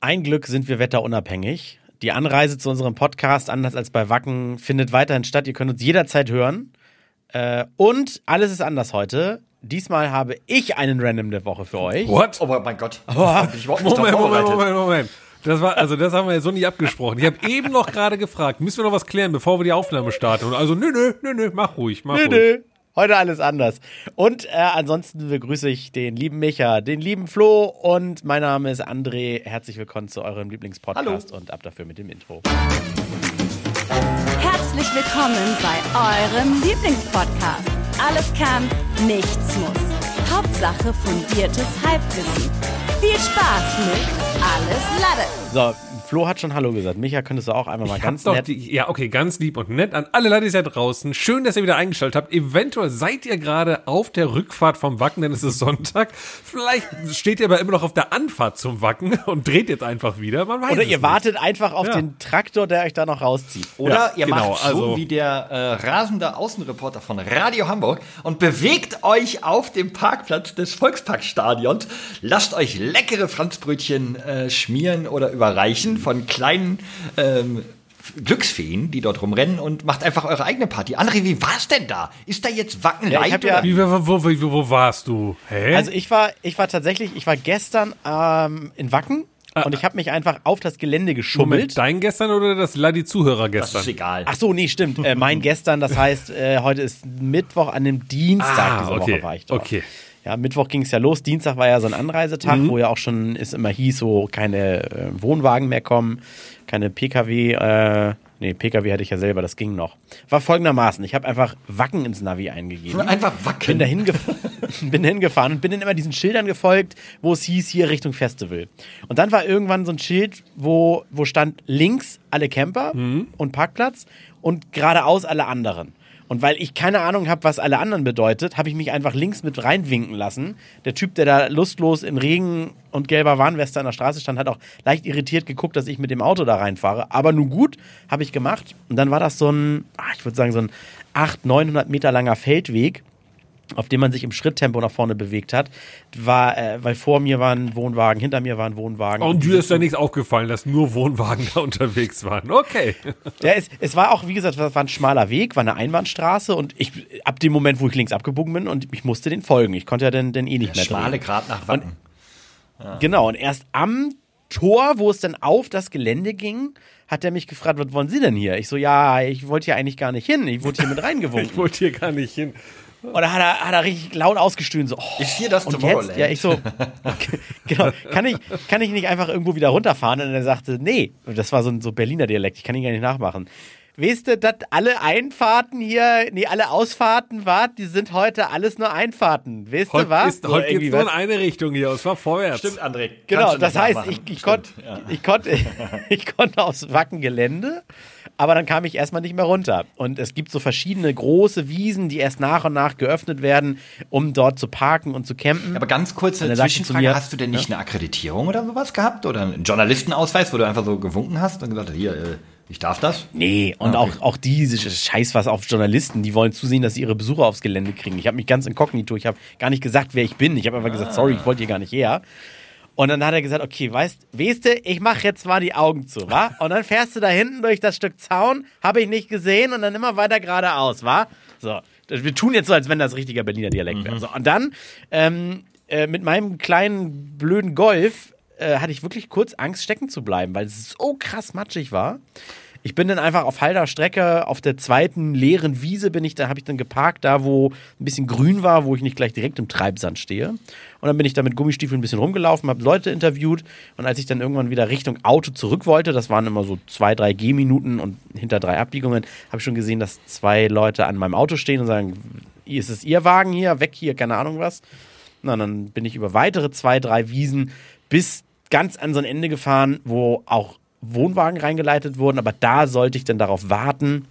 Ein Glück sind wir wetterunabhängig. Die Anreise zu unserem Podcast, anders als bei Wacken, findet weiterhin statt. Ihr könnt uns jederzeit hören. Äh, und alles ist anders heute. Diesmal habe ich einen Random der Woche für euch. What? Oh mein Gott. Oh, Ich Moment, Moment, vorbereitet. Moment, Moment. Das war, also das haben wir ja so nicht abgesprochen. Ich habe eben noch gerade gefragt, müssen wir noch was klären, bevor wir die Aufnahme starten? Und also, nö, nö, nö, nö, mach ruhig, mach Nö, ruhig. nö. Heute alles anders. Und äh, ansonsten begrüße ich den lieben Micha, den lieben Flo und mein Name ist André. Herzlich willkommen zu eurem Lieblingspodcast und ab dafür mit dem Intro. Herzlich willkommen bei eurem Lieblingspodcast. Alles kann, nichts muss. Hauptsache fundiertes Halbwissen. Viel Spaß mit Alles Lade. So, Flo hat schon Hallo gesagt. Micha, könntest du auch einmal mal Ich ganz nett. die, ja, okay, ganz lieb und nett an alle Leute da draußen. Schön, dass ihr wieder eingeschaltet habt. Eventuell seid ihr gerade auf der Rückfahrt vom Wacken, denn es ist Sonntag. Vielleicht steht ihr aber immer noch auf der Anfahrt zum Wacken und dreht jetzt einfach wieder. Man weiß Oder ihr nicht. wartet einfach auf Ja. den Traktor, der euch da noch rauszieht. Oder Ja, ihr genau, macht so also- wie der äh, rasende Außenreporter von Radio Hamburg und bewegt euch auf dem Parkplatz des Volksparkstadions. Lasst euch leckere Franzbrötchen äh, schmieren oder überreichen von kleinen ähm, Glücksfeen, die dort rumrennen und macht einfach eure eigene Party. André, wie war's denn da? Ist da jetzt Wacken Ja, ja-? Wie, wo, wo, wo, wo warst du? Hä? Also ich war, ich war tatsächlich, ich war gestern ähm, in Wacken und ich habe mich einfach auf das Gelände geschummelt. Moment, dein gestern oder das Ladi-Zuhörer Das gestern? ist egal. Ach so, nee, stimmt. Äh, mein gestern, das heißt, äh, heute ist Mittwoch, an dem Dienstag Ah, dieser okay, Woche war ich dort. okay. Ja, Mittwoch ging es ja los. Dienstag war ja so ein Anreisetag, Mhm. wo ja auch schon es immer hieß, so keine äh, Wohnwagen mehr kommen, keine Pkw. Äh, nee, Pkw hatte ich ja selber, das ging noch. War folgendermaßen: Ich habe einfach Wacken ins Navi eingegeben. Einfach Bin Wacken. dahin, gef bin dahin gefahren und bin dann immer diesen Schildern gefolgt, wo es hieß, hier Richtung Festival. Und dann war irgendwann so ein Schild, wo, wo stand links alle Camper und Parkplatz und geradeaus alle anderen. Und weil ich keine Ahnung habe, was alle anderen bedeutet, habe ich mich einfach links mit reinwinken lassen. Der Typ, der da lustlos in Regen und gelber Warnweste an der Straße stand, hat auch leicht irritiert geguckt, dass ich mit dem Auto da reinfahre. Aber nun gut, habe ich gemacht. Und dann war das so ein, ah, ich würde sagen, so ein 800, 900 Meter langer Feldweg auf dem man sich im Schritttempo nach vorne bewegt hat, war, äh, weil vor mir war ein Wohnwagen, hinter mir war ein Wohnwagen. Und dir ist da nichts aufgefallen, dass nur Wohnwagen da unterwegs waren. Okay. Ja, es, es war auch, wie gesagt, es war ein schmaler Weg, war eine Einbahnstraße und ich, ab dem Moment, wo ich links abgebogen bin und ich musste den folgen. Ich konnte ja dann, dann eh nicht mehr Schmale drehen. Grat nach Wacken. Genau, und erst am Tor, wo es dann auf das Gelände ging, hat er mich gefragt, was wollen Sie denn hier? Ich so, ja, ich wollte hier eigentlich gar nicht hin. Ich wurde hier mit Ich reingewunken. wollte hier gar nicht hin. Und da hat er, hat er richtig laut ausgestöhnt, so, oh, Ist hier das und jetzt, ja, ich so, genau, kann ich, kann ich nicht einfach irgendwo wieder runterfahren? Und er sagte, nee, das war so ein so Berliner Dialekt, ich kann ihn gar nicht nachmachen. Weißt du, dass alle Einfahrten hier, nee, alle Ausfahrten, wart, die sind heute alles nur Einfahrten. Weißt du Heute, was? ist, heute irgendwie geht's nur in eine Richtung hier. Es war vorwärts. Stimmt, André. Genau, das heißt, ich, ich, Stimmt, konnt, ja. ich, konnte, ich konnte aufs Wackengelände, aber dann kam ich erstmal nicht mehr runter. Und es gibt so verschiedene große Wiesen, die erst nach und nach geöffnet werden, um dort zu parken und zu campen. Aber ganz kurze sagte zu Zwischenfrage, mir- hast du denn nicht eine Akkreditierung oder sowas gehabt? Oder einen Journalistenausweis, wo du einfach so gewunken hast und gesagt hast, hier, äh, ich darf das? Nee, und Ah, okay. auch, auch diese Scheiß was auf Journalisten, die wollen zusehen, dass sie ihre Besucher aufs Gelände kriegen. Ich habe mich ganz inkognito, ich habe gar nicht gesagt, wer ich bin. Ich habe einfach gesagt, sorry, ich wollte hier gar nicht her. Und dann hat er gesagt, okay, weißt, weißt du, ich mache jetzt mal die Augen zu, wa? Und dann fährst du da hinten durch das Stück Zaun, habe ich nicht gesehen und dann immer weiter geradeaus, wa? So, wir tun jetzt so, als wenn das richtiger Berliner Dialekt wäre. So, und dann ähm, äh, mit meinem kleinen blöden Golf äh, hatte ich wirklich kurz Angst, stecken zu bleiben, weil es so krass matschig war. Ich bin dann einfach auf halber Strecke auf der zweiten leeren Wiese bin ich, da habe ich dann geparkt, da wo ein bisschen grün war, wo ich nicht gleich direkt im Treibsand stehe. Und dann bin ich da mit Gummistiefeln ein bisschen rumgelaufen, habe Leute interviewt und als ich dann irgendwann wieder Richtung Auto zurück wollte, das waren immer so zwei, drei Gehminuten und hinter drei Abbiegungen, habe ich schon gesehen, dass zwei Leute an meinem Auto stehen und sagen, ist es Ihr Wagen hier, weg hier, keine Ahnung was. Na, dann bin ich über weitere zwei, drei Wiesen bis ganz an so ein Ende gefahren, wo auch Wohnwagen reingeleitet wurden, aber da sollte ich dann darauf warten,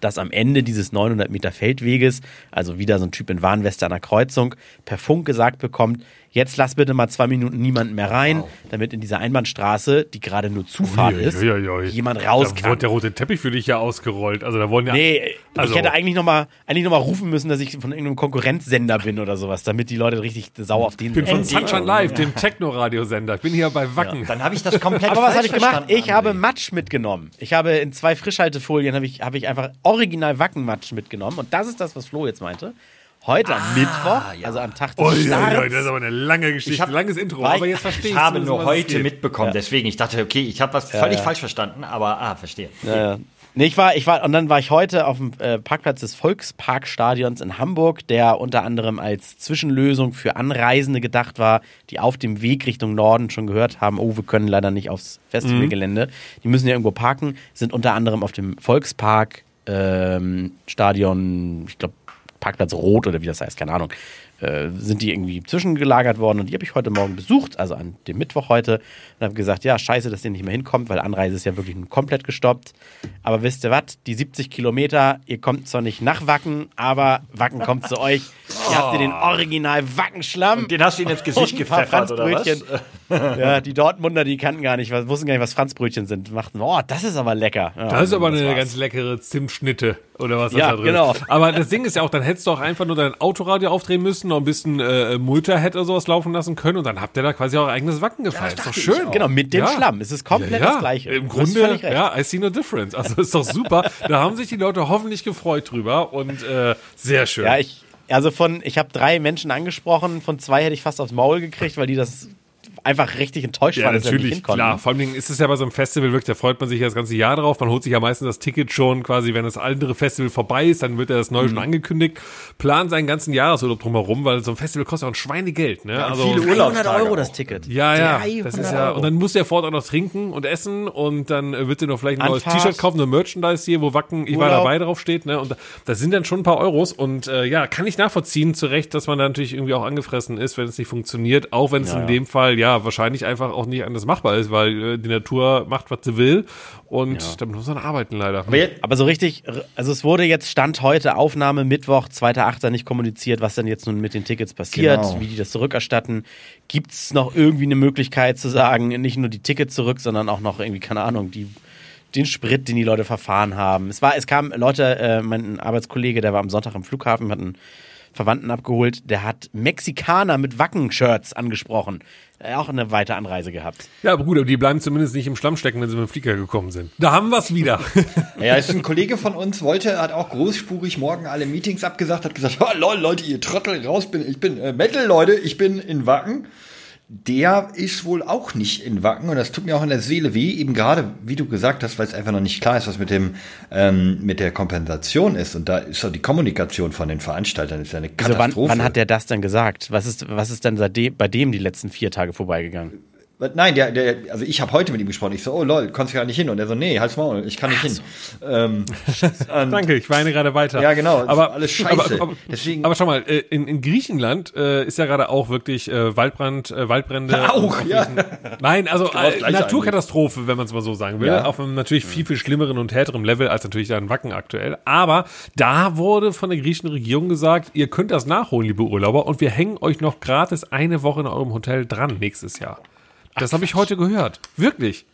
dass am Ende dieses 900 Meter Feldweges, also wieder so ein Typ in Warnweste an der Kreuzung, per Funk gesagt bekommt, jetzt lass bitte mal zwei Minuten niemanden mehr rein, damit in dieser Einbahnstraße, die gerade nur Zufahrt ist, jemand Da raus wurde kann. der rote Teppich für dich ja ausgerollt. Also da wollen ja. Nee, Also- ich hätte eigentlich nochmal eigentlich noch mal rufen müssen, dass ich von irgendeinem Konkurrenzsender bin oder sowas, damit die Leute richtig sauer auf den Ich bin von sind. Sunshine Live, dem Techno-Radiosender. Ich bin hier bei Wacken. Dann habe ich das komplett Aber was habe ich gemacht? Ich habe. Matsch mitgenommen. Ich habe in zwei Frischhaltefolien habe ich, habe ich einfach original Wackenmatsch mitgenommen. Und das ist das, was Flo jetzt meinte. Heute am Mittwoch, ja. also am Tag des Ui, ui, ui, Starts, das ist aber eine lange Geschichte, Ich hab- langes Intro. Ich- aber jetzt verstehe Ich habe zumindest, nur heute mitbekommen, deswegen. Ich dachte, okay, ich habe was völlig falsch verstanden, aber ah, verstehe. Ja, ja. Nee, ich war, ich war, und dann war ich heute auf dem äh, Parkplatz des Volksparkstadions in Hamburg, der unter anderem als Zwischenlösung für Anreisende gedacht war, die auf dem Weg Richtung Norden schon gehört haben, oh, wir können leider nicht aufs Festivalgelände. Die müssen ja irgendwo parken, sind unter anderem auf dem Volkspark ähm, Stadion, ich glaube, Parkplatz Rot oder wie das heißt, keine Ahnung. Äh, sind die irgendwie zwischengelagert worden und die habe ich heute Morgen besucht, also an dem Mittwoch heute und habe gesagt, ja, scheiße, dass ihr nicht mehr hinkommt, weil Anreise ist ja wirklich komplett gestoppt. Aber wisst ihr was, die 70 Kilometer, ihr kommt zwar nicht nach Wacken, aber Wacken kommt zu euch. Ihr habt ihr den original Wackenschlamm. Den hast du ihm ins Gesicht und gepfeffert, oder was? Franzbrötchen. Ja, die Dortmunder, die kannten gar nicht, was- wussten gar nicht, was Franzbrötchen sind. Machten, oh, das ist aber lecker. Ja, Das ist aber eine war's. ganz leckere Zimtschnitte oder was Ja, da drin genau. Aber das Ding ist ja auch, dann hättest du auch einfach nur dein Autoradio aufdrehen müssen, noch ein bisschen äh, Multihead oder sowas laufen lassen können und dann habt ihr da quasi auch eigenes Wacken gefeiert. ist doch schön. Genau, mit dem Ja. Schlamm. Es ist komplett das Gleiche. Im Grunde, ja, I see no difference. Also ist doch super. da haben sich die Leute hoffentlich gefreut drüber und äh, sehr schön. Ja, ich, also von, ich habe drei Menschen angesprochen, von zwei hätte ich fast aufs Maul gekriegt, weil die das einfach richtig enttäuscht Ja, waren, dass sie nicht natürlich, hinkommen. klar. Vor allem ist es ja bei so einem Festival wirklich, da freut man sich ja das ganze Jahr drauf. Man holt sich ja meistens das Ticket schon quasi, wenn das andere Festival vorbei ist, dann wird ja das neue Mhm. schon angekündigt. Plant seinen ganzen Jahresurlaub drumherum, weil so ein Festival kostet ja auch ein Schweinegeld, ne? also, viele 300 Urlaubstage Euro auch. das Ticket. ja, ja, 300 das ist ja, Euro. und dann muss der fort auch noch trinken und essen und dann äh, wird dir noch vielleicht ein neues. T-Shirt kaufen, eine Merchandise hier, wo Wacken, ich war dabei drauf steht, ne, und da- das sind dann schon ein paar Euros und äh, ja, kann ich nachvollziehen, zu Recht, dass man da natürlich irgendwie auch angefressen ist, wenn es nicht funktioniert, auch wenn es Ja, in ja. dem Fall, ja, wahrscheinlich einfach auch nicht anders machbar ist, weil äh, die Natur macht, was sie will und damit muss man arbeiten leider. Aber jetzt, Aber so richtig, also es wurde jetzt Stand heute, Aufnahme Mittwoch, 2.8. nicht kommuniziert, was denn jetzt nun mit den Tickets passiert, Genau. wie die das zurückerstatten. Gibt es noch irgendwie eine Möglichkeit zu sagen, nicht nur die Tickets zurück, sondern auch noch irgendwie, keine Ahnung, die, den Sprit, den die Leute verfahren haben. Es war, es kam Leute, äh, mein Arbeitskollege, der war am Sonntag am Flughafen, hat einen Verwandten abgeholt, der hat Mexikaner mit Wacken-Shirts angesprochen. Äh, Auch eine weite Anreise gehabt. Ja, aber gut, aber die bleiben zumindest nicht im Schlamm stecken, wenn sie mit dem Flieger gekommen sind. Da haben wir es wieder. ja, ist ein Kollege von uns wollte, hat auch großspurig morgen alle Meetings abgesagt, hat gesagt, oh, lol, Leute, ihr Trottel, raus bin, ich bin äh, Metal, Leute, ich bin in Wacken. Der ist wohl auch nicht in Wacken und das tut mir auch in der Seele weh, eben gerade, wie du gesagt hast, weil es einfach noch nicht klar ist, was mit dem ähm, mit der Kompensation ist und da ist doch die Kommunikation von den Veranstaltern ist ja eine Also wann, Katastrophe. wann hat der das denn gesagt? Was ist, was ist denn seitdem, bei dem die letzten vier Tage vorbeigegangen? Nein, der, der, also ich habe heute mit ihm gesprochen. Ich so, oh lol, kommst du gar nicht hin? Und er so, nee, halt's Maul, ich kann nicht hin. Ähm, und- Danke, ich weine gerade weiter. Ja, genau, Aber ist alles scheiße. Aber, aber, Deswegen- aber schau mal, äh, in, in Griechenland äh, ist ja gerade auch wirklich äh, Waldbrand, äh, Waldbrände. Auch, ja. Nein, also genau äh, Naturkatastrophe, wenn man es mal so sagen will. Ja. Auf einem natürlich viel, viel schlimmeren und härteren Level als natürlich da in Wacken aktuell. Aber da wurde von der griechischen Regierung gesagt, ihr könnt das nachholen, liebe Urlauber, und wir hängen euch noch gratis eine Woche in eurem Hotel dran nächstes Jahr. Das habe ich heute gehört. Wirklich.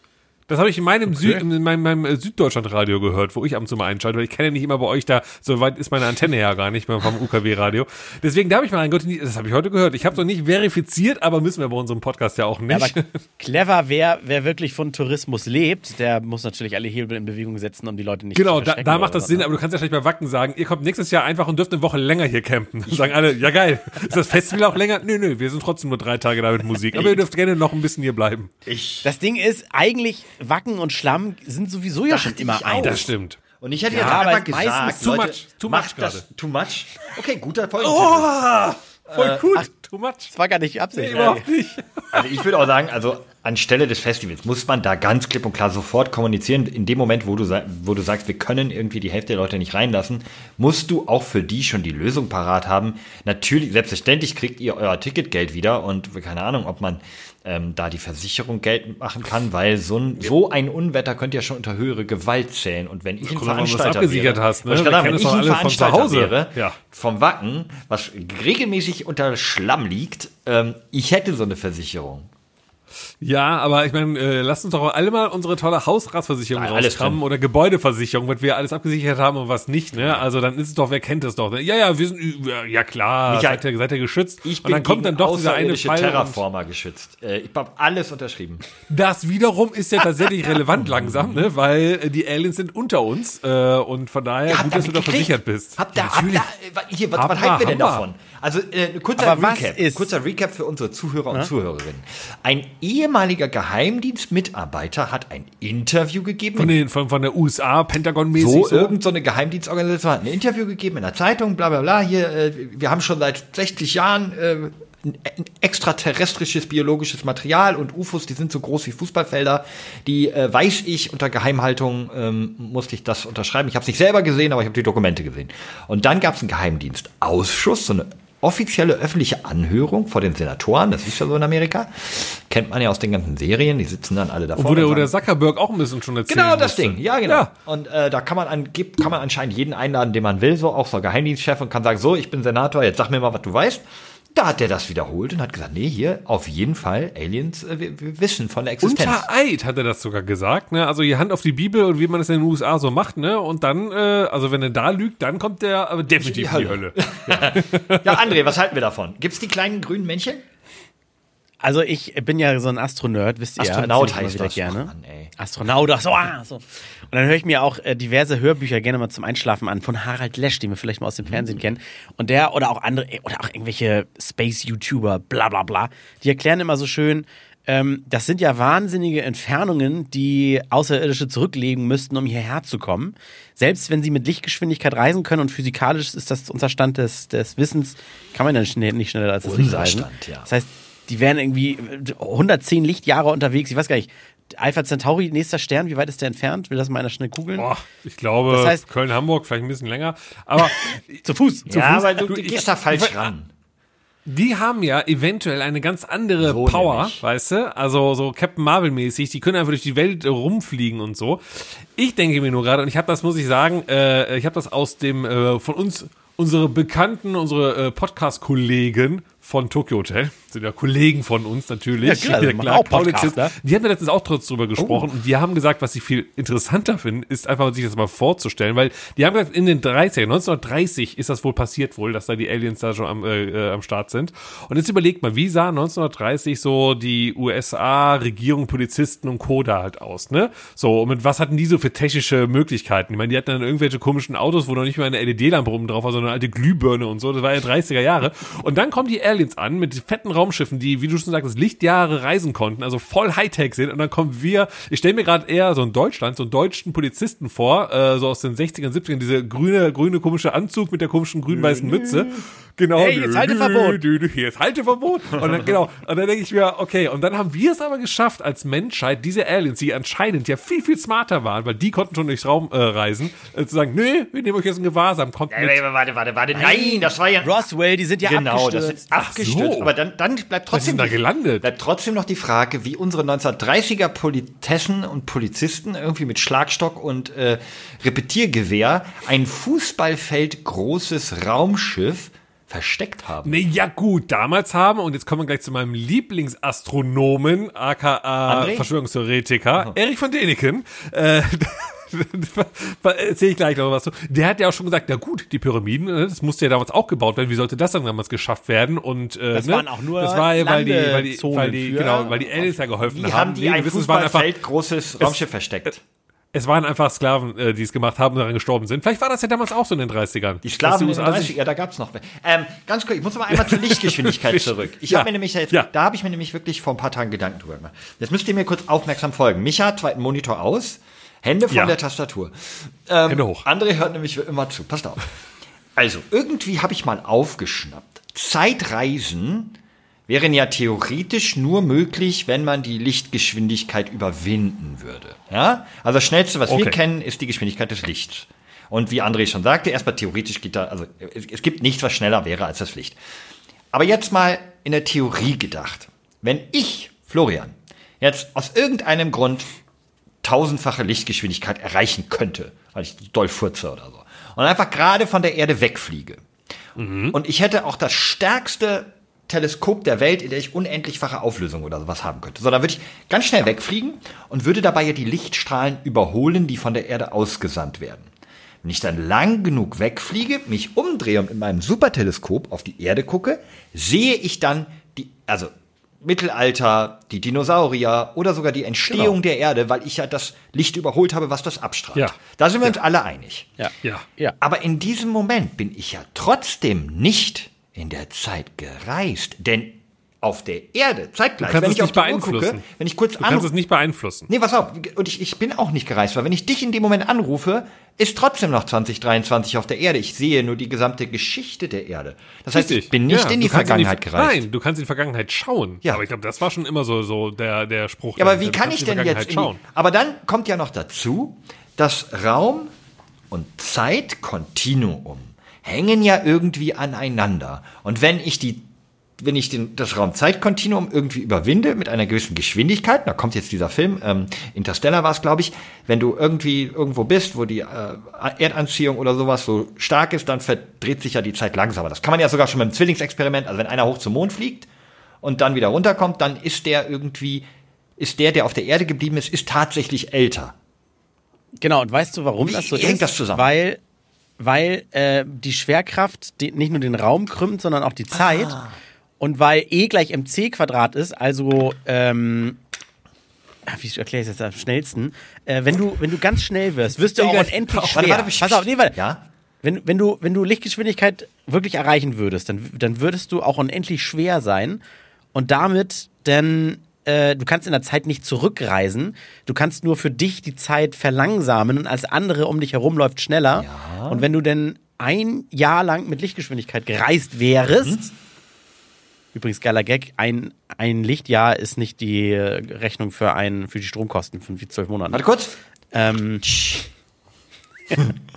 Das habe ich in meinem, Sü in meinem, meinem äh, Süddeutschland-Radio gehört, wo ich ab und zu mal einschalte, weil ich kann ja nicht immer bei euch da, so weit ist meine Antenne ja gar nicht mehr vom UKW-Radio. Deswegen da habe ich mal reingehört, das habe ich heute gehört. Ich habe es noch nicht verifiziert, aber müssen wir bei unserem Podcast ja auch nicht. aber clever, wer, wer wirklich von Tourismus lebt, der muss natürlich alle Hebel in Bewegung setzen, um die Leute nicht Genau, zu da, verschrecken da oder macht das Sinn, aber du kannst ja schlecht bei Wacken sagen, ihr kommt nächstes Jahr einfach und dürft eine Woche länger hier campen. Dann sagen alle, ja geil, ist das Festival auch länger? Nö, nö, wir sind trotzdem nur drei Tage da mit Musik. Aber ihr dürft gerne noch ein bisschen hier bleiben. ich, Das Ding ist, eigentlich Wacken und Schlamm sind sowieso ja schon immer ein. Das stimmt. und ich hätte Ja, aber einfach gesagt, meistens too Leute, much, too macht much das, too much. Okay, guter Folge. Oh, voll gut. Too much. Das war gar nicht Absicht. Nee, überhaupt nicht. Also ich würde auch sagen, also anstelle des Festivals muss man da ganz klipp und klar sofort kommunizieren. In dem Moment, wo du, wo du sagst, wir können irgendwie die Hälfte der Leute nicht reinlassen, musst du auch für die schon die Lösung parat haben. Natürlich, selbstverständlich kriegt ihr euer Ticketgeld wieder und keine Ahnung, ob man ähm, da die Versicherung geltend machen kann, weil so ein, so ein Unwetter könnte ja schon unter höhere Gewalt zählen. Und wenn ich ein Veranstalter wäre, hast, ne? ich sagen, wenn ich ein Veranstalter Hause. wäre, Ja. vom Wacken, was regelmäßig unter Schlamm liegt, ähm, ich hätte so eine Versicherung. Ja, aber ich meine, äh, lasst uns doch alle mal unsere tolle Hausratsversicherung Ja, rauskramen oder Gebäudeversicherung, was wir alles abgesichert haben und was nicht, ne? Also dann ist es doch, wer kennt es doch? Ne? Ja, ja, wir sind, ja klar, Michael, seid ihr, seid ihr geschützt. Ich und bin dann kommt dann doch dieser eine Fall. und Terraformer geschützt. Äh, ich habe alles unterschrieben. Das wiederum ist ja tatsächlich relevant langsam, ne? Weil äh, die Aliens sind unter uns äh, und von daher Habt gut, dass du da versichert bist. Habt ihr, Ja, habt natürlich. ihr, äh, hier, was, was halten wir denn haben davon? Also, äh, kurzer Aber Recap. ist- Kurzer Recap für unsere Zuhörer und Zuhörerinnen. Ein ehemaliger Geheimdienstmitarbeiter hat ein Interview gegeben. Von, den, von, von der USA, Pentagon-mäßig. so, So, irgend so eine Geheimdienstorganisation hat ein Interview gegeben in der Zeitung, bla bla bla. Hier, äh, wir haben schon seit 60 Jahren äh, ein ein extraterrestrisches biologisches Material und UFOs, die sind so groß wie Fußballfelder. Die äh, weiß ich, unter Geheimhaltung ähm, musste ich das unterschreiben. Ich habe es nicht selber gesehen, aber ich habe die Dokumente gesehen. Und dann gab es einen Geheimdienstausschuss, so eine offizielle öffentliche Anhörung vor den Senatoren, das ist ja so in Amerika. Kennt man ja aus den ganzen Serien, die sitzen dann alle davor. wo der, wo der Zuckerberg auch ein bisschen schon erzählt Genau das Ding, ja genau. Ja. Und äh, da kann man, an, gibt, kann man anscheinend jeden einladen, den man will, so auch so ein Geheimdienstchef und kann sagen, so, ich bin Senator, jetzt sag mir mal, was du weißt. Da hat der das wiederholt und hat gesagt, nee, hier auf jeden Fall Aliens, äh, wir, wir wissen von der Existenz. Unter Eid hat er das sogar gesagt, ne? Also die Hand auf die Bibel und wie man es in den USA so macht, ne? Und dann, äh, also wenn er da lügt, dann kommt der aber definitiv in die Hölle. ja, André, was halten wir davon? Gibt's die kleinen grünen Männchen? Also ich bin ja so ein Astronerd, wisst ihr. Astronaut ich heißt das. gerne. Mann, ey. Astronaut, ach so, ah, so. Und dann höre ich mir auch äh, diverse Hörbücher gerne mal zum Einschlafen an von Harald Lesch, den wir vielleicht mal aus dem Fernsehen kennen. Und der oder auch andere oder auch irgendwelche Space-YouTuber, bla bla bla, die erklären immer so schön, ähm, das sind ja wahnsinnige Entfernungen, die Außerirdische zurücklegen müssten, um hierher zu kommen. Selbst wenn sie mit Lichtgeschwindigkeit reisen können und physikalisch ist das unser Stand des, des Wissens, kann man ja nicht, schnell- nicht schneller als das Licht reisen. Stand, ja. Das heißt, die wären irgendwie 110 Lichtjahre unterwegs. Ich weiß gar nicht. Alpha Centauri, nächster Stern, wie weit ist der entfernt? Will das mal einer schnell googeln? Boah, ich glaube, Das heißt- Köln-Hamburg vielleicht ein bisschen länger. Aber Zu Fuß. Zu ja, Fuß. aber du, Du, ich- gehst da falsch ich- ran. die haben ja eventuell eine ganz andere So Power, nämlich. weißt du? Also so Captain Marvel mäßig, die können einfach durch die Welt rumfliegen und so. Ich denke mir nur gerade, und ich habe das, muss ich sagen, äh, ich habe das aus dem, äh, von uns, unsere Bekannten, unsere äh, Podcast-Kollegen von Tokyo Hotel, sind ja Kollegen von uns natürlich. Ja, klar, die machen auch Podcaster. jetzt- die haben ja letztens auch kurz drüber gesprochen Oh. und die haben gesagt, was sie viel interessanter finden, ist einfach sich das mal vorzustellen, weil die haben gesagt, in den 30er, 1930 ist das wohl passiert wohl, dass da die Aliens da schon am, äh, äh, am Start sind. Und jetzt überlegt mal, wie sah 1930 so die USA-Regierung, Polizisten und Co. da halt aus, ne? So, und mit was hatten die so für technische Möglichkeiten? Ich meine, die hatten dann irgendwelche komischen Autos, wo noch nicht mal eine LED-Lampe oben drauf war, sondern eine alte Glühbirne und so. Das war ja 30er Jahre. Und dann kommen die Aliens an mit fetten Raumschiffen, die, wie du schon sagtest, Lichtjahre reisen konnten, also voll Hightech sind. Und dann kommen wir, ich stelle mir gerade eher so in Deutschland, so einen deutschen Polizisten vor, äh, so aus den 60ern, 70ern, diese grüne, grüne komische Anzug mit der komischen grün-weißen Mütze. Genau. Hey, jetzt Halteverbot. Hier ist Halteverbot. Und dann, genau. Und dann denke ich mir, okay, und dann haben wir es aber geschafft als Menschheit, diese Aliens, die anscheinend ja viel, viel smarter waren, weil die konnten schon durchs Raum äh, reisen, äh, zu sagen, nö, wir nehmen euch jetzt in Gewahrsam, kommt mit. Warte, warte, warte. Nein, das war ja. Roswell, die sind ja Genau, das abgestürzt. ist abgestürzt. so. Aber dann, dann bleibt trotzdem da gelandet? Bleibt trotzdem noch die Frage, wie unsere 1930er Politessen und Polizisten irgendwie mit Schlagstock und äh, Repetiergewehr ein Fußballfeld großes Raumschiff versteckt haben. Nee, ja gut, damals haben, und jetzt kommen wir gleich zu meinem Lieblingsastronomen, aka André? Verschwörungstheoretiker, Erich von Däniken, äh, erzähle ich gleich noch was zu. Der hat ja auch schon gesagt, na gut, die Pyramiden, ne, das musste ja damals auch gebaut werden, wie sollte das dann damals geschafft werden? Und äh, Das ne, waren auch nur das war ja, weil die, weil die, weil die, genau, weil die Aliens ja geholfen haben. haben die Nee, ein Fußballfeld großes Raumschiff versteckt? Es waren einfach Sklaven, äh, die es gemacht haben und daran gestorben sind. Vielleicht war das ja damals auch so in den 30ern. Die Sklaven in den USA sich- 30 ja, da gab's noch. Ähm, ganz kurz, ich muss aber einmal zur Lichtgeschwindigkeit zurück. Ich Ja. habe mir nämlich jetzt, Ja. da habe ich mir nämlich wirklich vor ein paar Tagen Gedanken drüber gemacht. Jetzt müsst ihr mir kurz aufmerksam folgen. Micha, zweiten Monitor aus, Hände von Ja. der Tastatur. Ähm, Hände hoch. André hört nämlich immer zu. Passt auf. Also, irgendwie habe ich mal aufgeschnappt. Zeitreisen wären ja theoretisch nur möglich, wenn man die Lichtgeschwindigkeit überwinden würde. Ja? Also das Schnellste, was wir Okay. kennen, ist die Geschwindigkeit des Lichts. Und wie André schon sagte, erstmal theoretisch geht da, also es, es gibt nichts, was schneller wäre als das Licht. Aber jetzt mal in der Theorie gedacht. Wenn ich Florian jetzt aus irgendeinem Grund tausendfache Lichtgeschwindigkeit erreichen könnte, weil ich doll furze oder so, und einfach gerade von der Erde wegfliege. Und ich hätte auch das stärkste Teleskop der Welt, in der ich unendlichfache Auflösung oder sowas haben könnte. So, dann würde ich ganz schnell wegfliegen und würde dabei ja die Lichtstrahlen überholen, die von der Erde ausgesandt werden. Wenn ich dann lang genug wegfliege, mich umdrehe und mit meinem Superteleskop auf die Erde gucke, sehe ich dann die, also Mittelalter, die Dinosaurier oder sogar die Entstehung Genau. der Erde, weil ich ja das Licht überholt habe, was das abstrahlt. Ja. Da sind wir uns alle einig. Ja. Ja. Ja. Aber in diesem Moment bin ich ja trotzdem nicht in der Zeit gereist, denn auf der Erde, zeitgleich, Du kannst wenn es ich auf nicht beeinflussen. gucke, wenn ich kurz Du kannst es nicht beeinflussen. Nee, pass auf, und ich, ich bin auch nicht gereist, weil wenn ich dich in dem Moment anrufe, ist trotzdem noch 2023 auf der Erde. Ich sehe nur die gesamte Geschichte der Erde. Das heißt, Richtig. ich bin nicht Ja, in die Vergangenheit die, gereist. Nein, du kannst in die Vergangenheit schauen. Ja. Aber ich glaube, das war schon immer so, so der, der Spruch. Ja, aber dahinter. wie kann ich in denn jetzt in die, Aber dann kommt ja noch dazu, dass Raum und Zeitkontinuum hängen ja irgendwie aneinander. Und wenn ich die wenn ich den, das Raumzeitkontinuum irgendwie überwinde mit einer gewissen Geschwindigkeit, da kommt jetzt dieser Film, ähm, Interstellar war es, glaube ich, wenn du irgendwie irgendwo bist, wo die äh, Erdanziehung oder sowas so stark ist, dann verdreht sich ja die Zeit langsamer. Das kann man ja sogar schon beim Zwillingsexperiment, also wenn einer hoch zum Mond fliegt und dann wieder runterkommt, dann ist der irgendwie, ist der, der auf der Erde geblieben ist, ist tatsächlich älter. Genau, und weißt du, warum Wie das so hängt ist? das zusammen? Weil, weil äh, die Schwerkraft die, nicht nur den Raum krümmt, sondern auch die Zeit. Ah. Und weil E gleich mc Quadrat ist, also ähm, ah, wie erkläre ich das jetzt am schnellsten? Äh, wenn du wenn du ganz schnell wirst, wirst du auch unendlich Warte, schwer. warte, Pass auf, nee, warte. Ja? Wenn, wenn, du, wenn du Lichtgeschwindigkeit wirklich erreichen würdest, dann, dann würdest du auch unendlich schwer sein und damit dann, äh, du kannst in der Zeit nicht zurückreisen, du kannst nur für dich die Zeit verlangsamen und als andere um dich herum läuft schneller. Und wenn du denn ein Jahr lang mit Lichtgeschwindigkeit gereist wärst, übrigens geiler Gag, ein, ein Lichtjahr ist nicht die äh, Rechnung für, ein, für die Stromkosten von wie zwölf Monaten. Warte kurz. Ähm,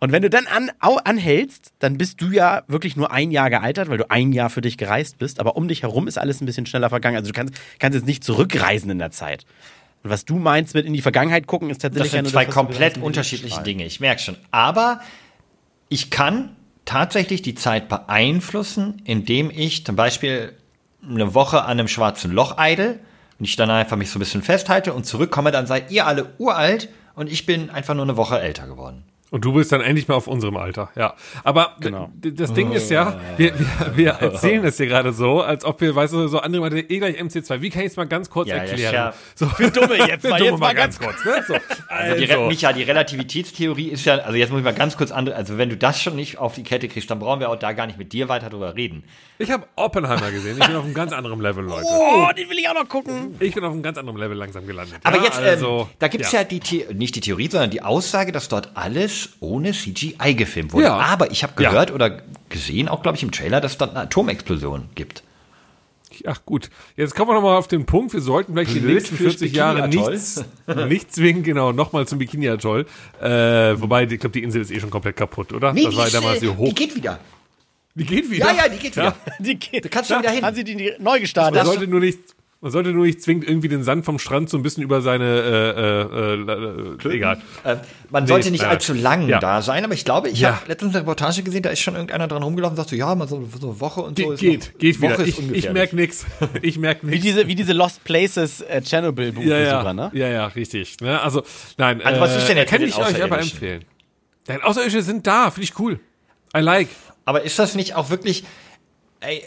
und wenn du dann an, anhältst, dann bist du ja wirklich nur ein Jahr gealtert, weil du ein Jahr für dich gereist bist. Aber um dich herum ist alles ein bisschen schneller vergangen. Also du kannst, kannst jetzt nicht zurückreisen in der Zeit. Und was du meinst mit in die Vergangenheit gucken, ist tatsächlich Das sind zwei das, komplett unterschiedliche Dinge, ich merke schon. Aber ich kann tatsächlich die Zeit beeinflussen, indem ich zum Beispiel eine Woche an einem schwarzen Loch eidel und ich dann einfach mich so ein bisschen festhalte und zurückkomme, dann seid ihr alle uralt und ich bin einfach nur eine Woche älter geworden. Und du bist dann endlich mal auf unserem Alter, ja. Aber Genau. das Ding ist ja, wir, wir, wir erzählen es hier gerade so, als ob wir, weißt du, so andere Leute, E gleich MC2. Wie kann ich es mal ganz kurz Ja, ja, erklären? ja. So, Für Dumme jetzt mal, Dumme jetzt mal ganz kurz. Ne? So, Also, die, Re- Micha, die Relativitätstheorie ist ja, also jetzt muss ich mal ganz kurz andere, also wenn du das schon nicht auf die Kette kriegst, dann brauchen wir auch da gar nicht mit dir weiter drüber reden. Ich habe Oppenheimer gesehen. Ich bin auf einem ganz anderen Level, Leute. Oh, den will ich auch noch gucken. Ich bin auf einem ganz anderen Level langsam gelandet. Aber ja, jetzt, also, ähm, da gibt's ja, die, The nicht die Theorie, sondern die Aussage, dass dort alles ohne CGI gefilmt wurde. Ja. Aber ich habe Ja. gehört oder gesehen, auch glaube ich im Trailer, dass es dort eine Atomexplosion gibt. Ach gut, jetzt kommen wir nochmal auf den Punkt. Wir sollten vielleicht die Blöd nächsten fürs 40 Jahre nichts, nicht zwingen, genau, nochmal zum Bikini-Atoll. Äh, wobei, ich glaube, die Insel ist eh schon komplett kaputt, oder? das war ja ist, damals äh, so hoch. die geht wieder. Die geht wieder. Ja, ja, die geht wieder. Die geht. Da kannst du wieder hin. Haben sie die neu Man gestartet? sollte nur nicht, man sollte nur nicht zwingend irgendwie den Sand vom Strand so ein bisschen über seine, äh, äh, äh, egal. Äh, man Nee, sollte nicht ja. allzu lang Ja. da sein, aber ich glaube, ich Ja. habe letztens eine Reportage gesehen, da ist schon irgendeiner dran rumgelaufen und sagt so, ja, mal so, so eine Woche und so. Ge geht, noch, geht wieder. ist Ich, ich ungefährlich. merk nix. Ich merk wie nix. diese, wie diese Lost Places äh, Chernobyl-Buchbesucher, Ja, ja, ne? ja, ja, richtig. Ne? Also, nein, Also was ist denn jetzt kann ich euch aber empfehlen. Denn Außerirdische sind da, finde ich cool. I like. Aber ist das nicht auch wirklich, ey?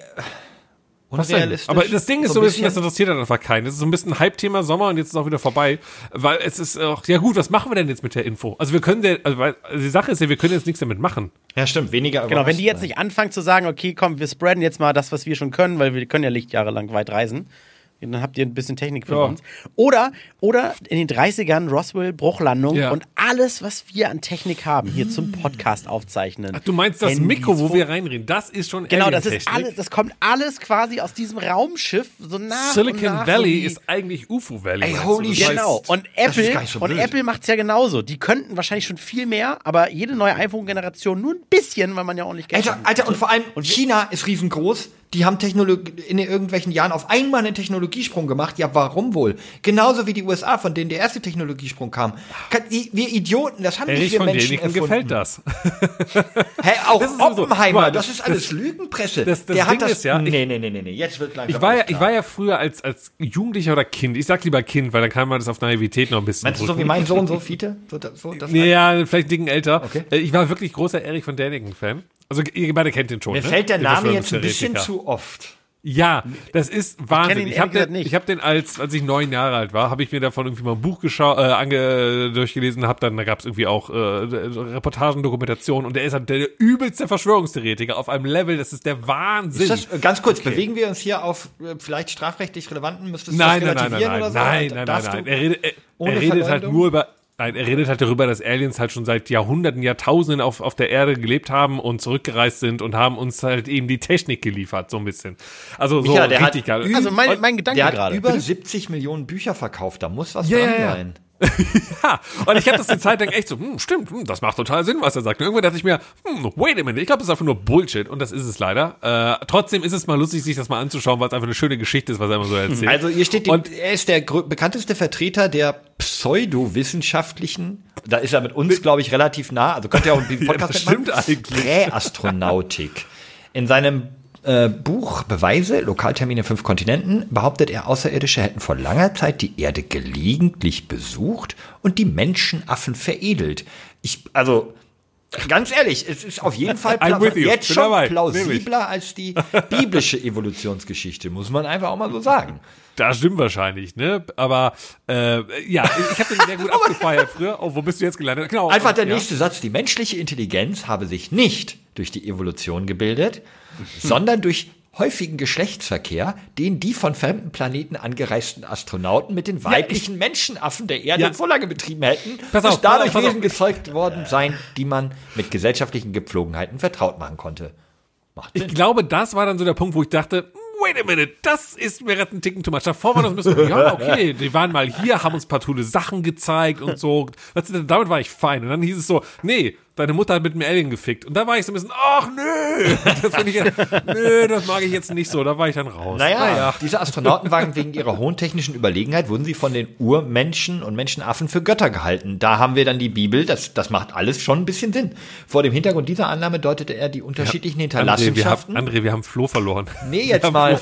Unrealistisch? Aber das Ding ist So ein bisschen, das interessiert dann einfach keinen. Das ist so ein bisschen ein Hype-Thema Sommer und jetzt ist auch wieder vorbei. Weil es ist auch, ja gut, was machen wir denn jetzt mit der Info? Also wir können, der, also, weil, also die Sache ist ja, wir können jetzt nichts damit machen. Ja, stimmt, weniger Genau, wenn die jetzt nicht anfangen zu sagen, okay, komm, wir spreaden jetzt mal das, was wir schon können, weil wir können ja Lichtjahre lang weit reisen. Dann habt ihr ein bisschen Technik für Ja. uns. Oder, oder in den 30ern Roswell, Bruchlandung Ja. und alles, was wir an Technik haben, hier zum Podcast aufzeichnen. Du meinst das Handys, Mikro, wo wir reinreden, das ist schon Genau, das ist alles, das kommt alles quasi aus diesem Raumschiff, so nach und Silicon nach, Valley so ist eigentlich UFO Valley. Ey, holy du? Das shit. Genau. Und Apple, so und. Apple macht's ja genauso. Die könnten wahrscheinlich schon viel mehr, aber jede neue iPhone-Generation nur ein bisschen, weil man ja auch nicht Geld Alter, hat. Alter, und vor allem China ist riesengroß. Die haben Technologie in irgendwelchen Jahren auf einmal einen Technologiesprung gemacht. Ja, warum wohl? Genauso wie die USA, von denen der erste Technologiesprung kam. Wir Idioten, das haben nicht Erich wir von Menschen erfunden. gefällt das. Hä, auch Das Oppenheimer, mal, das, das- ist alles das- Lügenpresse. das- der Ding hat das, ist ja, ich- nee, nee, nee, nee, nee, jetzt wird langsam Ich war, ja, ich war ja früher als, als Jugendlicher oder Kind, ich sag lieber Kind, weil dann kann man das auf Naivität noch ein bisschen Meinst du so wie mein Sohn, so Fiete? So, so, ja, vielleicht einen Dicken älter. Okay. Äh, Ich war wirklich großer Erich von Däniken-Fan. Also ihr beide kennt den schon. Mir ne? fällt der Name jetzt ein bisschen zu oft. Ja, das ist Wahnsinn. Ich, ehrlich habe den, ich hab den als, als ich neun Jahre alt war, habe ich mir davon irgendwie mal ein Buch geschau äh, ange durchgelesen, hab dann, da gab es irgendwie auch äh, Reportagen, Dokumentationen und der ist halt der übelste Verschwörungstheoretiker auf einem Level, das ist der Wahnsinn. Ist das, äh, ganz kurz, bewegen wir uns hier auf äh, vielleicht strafrechtlich relevanten? Müsstest du nein, das nein, nein, nein, relativieren nein, oder so? nein, nein, nein, nein. du- Er redet, er, er redet halt nur über, nein, er redet halt darüber, dass Aliens halt schon seit Jahrhunderten, Jahrtausenden auf, auf der Erde gelebt haben und zurückgereist sind und haben uns halt eben die Technik geliefert, so ein bisschen. Also so Micha, der hat richtig geil. Also mein, mein Gedanke Der hat gerade. über 70 Millionen Bücher verkauft, da muss was Ja, dran ja, ja. sein. Ja, und ich habe das eine Zeit lang echt so, hm, stimmt, hm, das macht total Sinn, was er sagt. Und irgendwann dachte ich mir, hm, wait a minute, ich glaube, das ist einfach nur Bullshit. Und das ist es leider. Äh, trotzdem ist es mal lustig, sich das mal anzuschauen, weil es einfach eine schöne Geschichte ist, was er immer so erzählt. Also hier steht, die, Und- er ist der bekannteste Vertreter der pseudowissenschaftlichen, da ist er mit uns, glaube ich, relativ nah, also könnte ja auch einen Podcast das stimmt eigentlich. Präastronautik. In seinem äh, Buch Beweise, Lokaltermine fünf Kontinenten, behauptet er, Außerirdische hätten vor langer Zeit die Erde gelegentlich besucht und die Menschenaffen veredelt. Ich, also, ganz ehrlich, es ist auf jeden Fall jetzt schon dabei. plausibler als die biblische Evolutionsgeschichte, muss man einfach auch mal so sagen. Das stimmt wahrscheinlich, ne? Aber äh, ja, ich habe den sehr gut abgefeiert früher. Oh, wo bist du jetzt gelandet? Genau. Einfach der ja. nächste Satz. Die menschliche Intelligenz habe sich nicht durch die Evolution gebildet, sondern durch häufigen Geschlechtsverkehr, den die von fremden Planeten angereisten Astronauten mit den weiblichen Menschenaffen der Erde Ja. so lange betrieben hätten, Pass auf, dadurch pass auf. Wesen gezeugt worden seien, die man mit gesellschaftlichen Gepflogenheiten vertraut machen konnte. Macht Ich Sinn. glaube, das war dann so der Punkt, wo ich dachte, wait a minute, das ist mir ein Ticken too much. Davor war das ein bisschen, ja, okay, die waren mal hier, haben uns ein paar coole Sachen gezeigt und so. Damit war ich fein. Und dann hieß es so, nee, deine Mutter hat mit einem Alien gefickt. Und da war ich so ein bisschen, ach nö, das ich, ja- nö, das mag ich jetzt nicht so. Da war ich dann raus. Naja, diese Astronauten waren wegen ihrer hohen technischen Überlegenheit, wurden sie von den Urmenschen und Menschenaffen für Götter gehalten. Da haben wir dann die Bibel, das, das macht alles schon ein bisschen Sinn. Vor dem Hintergrund dieser Annahme deutete er die unterschiedlichen André, wir Hinterlassenschaften. haben, André, wir haben Flo verloren. Nee, jetzt wir mal.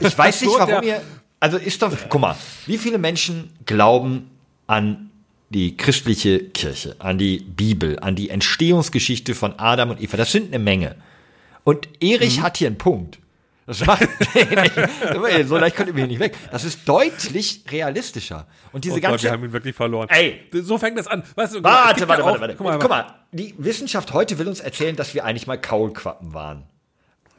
Ich weiß nicht, warum ihr. Also ist doch, guck mal, wie viele Menschen glauben an die christliche Kirche, an die Bibel, an die Entstehungsgeschichte von Adam und Eva? Das sind eine Menge. Und Erich Mhm. hat hier einen Punkt. Das macht, so leicht könnt ihr mich nicht weg. Das ist deutlich realistischer. Und diese Oh Gott, ganze, wir haben ihn wirklich verloren. Ey. So fängt das an. Weißt du, Warte, warte, ja warte, warte. Guck mal, Guck mal, die Wissenschaft heute will uns erzählen, dass wir eigentlich mal Kaulquappen waren.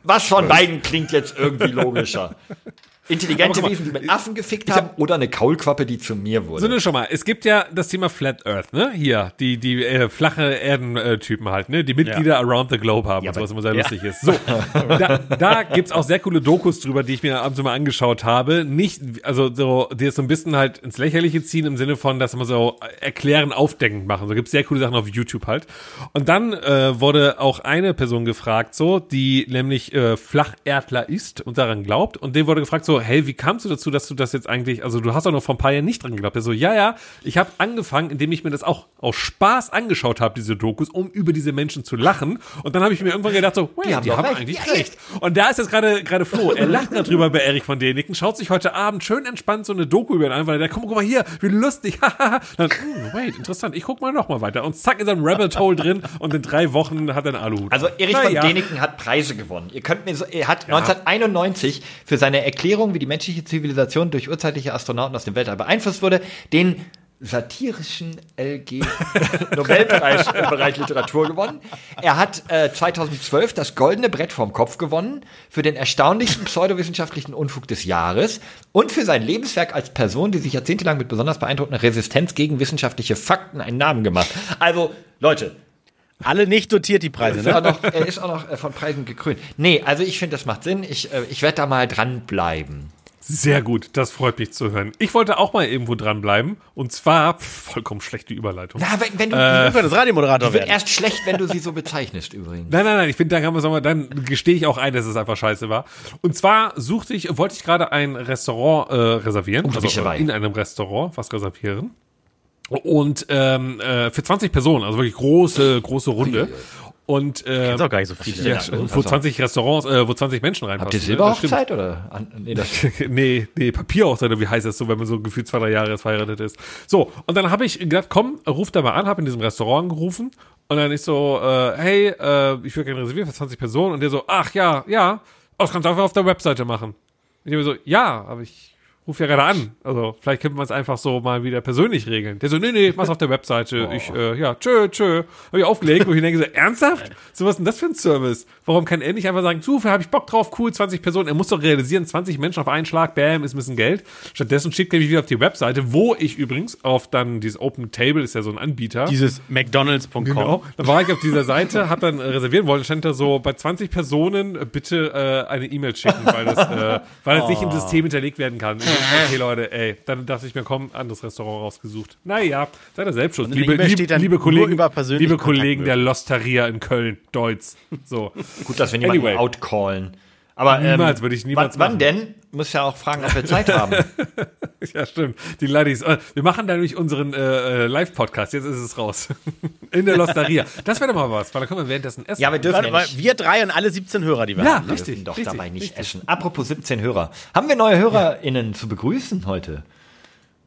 Was von beiden klingt jetzt irgendwie logischer? Intelligente mal, Wesen, die mit Affen gefickt haben, oder eine Kaulquappe, die zu mir wurde. So, ne, schon mal. Es gibt ja das Thema Flat Earth, ne? Hier, die, die äh, flache Erdentypen halt, ne? Die Mitglieder around the globe haben, Ja, und so, was immer sehr ja. lustig ist. So, da, da gibt's auch sehr coole Dokus drüber, die ich mir abends mal angeschaut habe. Nicht, also so, die es so ein bisschen halt ins Lächerliche ziehen, im Sinne von, dass man so erklären, aufdeckend machen. So gibt's sehr coole Sachen auf YouTube halt. Und dann äh, wurde auch eine Person gefragt, so, die nämlich äh, Flacherdler ist und daran glaubt. Und dem wurde gefragt, so, hey, wie kamst du dazu, dass du das jetzt eigentlich, also du hast doch noch vor ein paar Jahren nicht dran geglaubt. Er so, ja, ja, ich habe angefangen, indem ich mir das auch aus Spaß angeschaut habe, diese Dokus, um über diese Menschen zu lachen. Und dann habe ich mir irgendwann gedacht, so, wait, die haben haben, doch recht. eigentlich Ja, recht. Und da ist jetzt gerade gerade Flo, er lacht gerade drüber bei Erich von Däniken, schaut sich heute Abend schön entspannt so eine Doku über ihn an, weil er, komm, guck mal hier, wie lustig, haha. Dann, hm, wait, interessant, ich guck mal noch mal weiter. Und zack, ist er im Rabbit Hole drin und in drei Wochen hat er einen Aluhut. Also Erich Na von ja. Däniken hat Preise gewonnen. Ihr könnt mir so, er hat 1991 für seine Erklärung, wie die menschliche Zivilisation durch urzeitliche Astronauten aus dem Weltall beeinflusst wurde, den satirischen LG Nobelpreis im Bereich Literatur gewonnen. Er hat äh, 2012 das goldene Brett vom Kopf gewonnen für den erstaunlichsten pseudowissenschaftlichen Unfug des Jahres und für sein Lebenswerk als Person, die sich jahrzehntelang mit besonders beeindruckender Resistenz gegen wissenschaftliche Fakten einen Namen gemacht. Also, Leute, Alle nicht dotiert, die Preise, ist auch ne? noch, er ist auch noch äh, von Preisen gekrönt. Nee, also ich finde, das macht Sinn. Ich, äh, ich werde da mal dranbleiben. Sehr gut, das freut mich zu hören. Ich wollte auch mal irgendwo dranbleiben. Und zwar, pff, vollkommen schlechte Überleitung. Na, wenn, wenn du, Irgendwann das Radiomoderator die wird erst schlecht, wenn du sie so bezeichnest übrigens. Nein, nein, nein, ich finde, dann, kann man sagen, dann gestehe ich auch ein, dass es einfach scheiße war. Und zwar suchte ich, wollte ich gerade ein Restaurant äh, reservieren. ich dabei. in einem Restaurant was reservieren. Und ähm, äh, für 20 Personen, also wirklich große, große Runde. Und ist auch gar nicht so viele. ja, wo 20 Restaurants, äh, wo 20 Menschen Habt ihr reinpassen. ne? Silberhochzeit oder? An, nee, das, nee, nee, Papierhochzeit, oder wie heißt das so, wenn man so gefühlt zwei, drei Jahre jetzt verheiratet ist. So, und dann habe ich gedacht, komm, ruf da mal an, habe in diesem Restaurant angerufen und dann ich so, äh, hey, äh, ich würde gerne reservieren für 20 Personen und der so, ach ja, ja, oh, das kannst du einfach auf der Webseite machen. Und ich habe so, ja, aber ich rufe ja gerade an. Also vielleicht könnte man es einfach so mal wieder persönlich regeln. Der so, nee, nee, mach's auf der Webseite. Ich, äh, ja, tschö, tschö. Habe ich aufgelegt und ich denke so, ernsthaft? So was ist denn das für ein Service? Warum kann er nicht einfach sagen, Zufall, habe ich Bock drauf, cool, 20 Personen. Er muss doch realisieren, 20 Menschen auf einen Schlag, bam, ist ein bisschen Geld. Stattdessen schickt er mich wieder auf die Webseite, wo ich übrigens auf dann dieses Open Table, ist ja so ein Anbieter. Dieses McDonalds.com. Genau. Dann war ich auf dieser Seite, hab dann äh, reservieren wollen, stand da so, bei 20 Personen äh, bitte äh, eine E-Mail schicken, weil das, äh, weil das nicht im System hinterlegt werden kann. Okay, Leute, ey, dann dachte ich mir, komm, anderes Restaurant rausgesucht. Naja, seid ihr selbst schuld. in der Liebe, E-Mail liebe, dann liebe Kollegen, liebe Kollegen der. Losteria in Köln, Deutz. So. gut, dass wir niemanden Anyway. outcallen. Aber ähm, Niemals würde ich niemals wann, wann machen. denn? Muss ja auch fragen, ob wir Zeit haben. Ja, stimmt. Die Ladies. Äh, Wir machen da nämlich unseren äh, äh, Live-Podcast. Jetzt ist es raus. In der Losteria. Das wäre doch mal was, weil da können wir währenddessen essen. Ja, wir dürfen ja nicht. wir drei und alle 17 Hörer, die wir Ja, haben. ne? Wir richtig. dürfen doch richtig, dabei nicht richtig. essen. Apropos 17 Hörer. Haben wir neue HörerInnen zu begrüßen heute?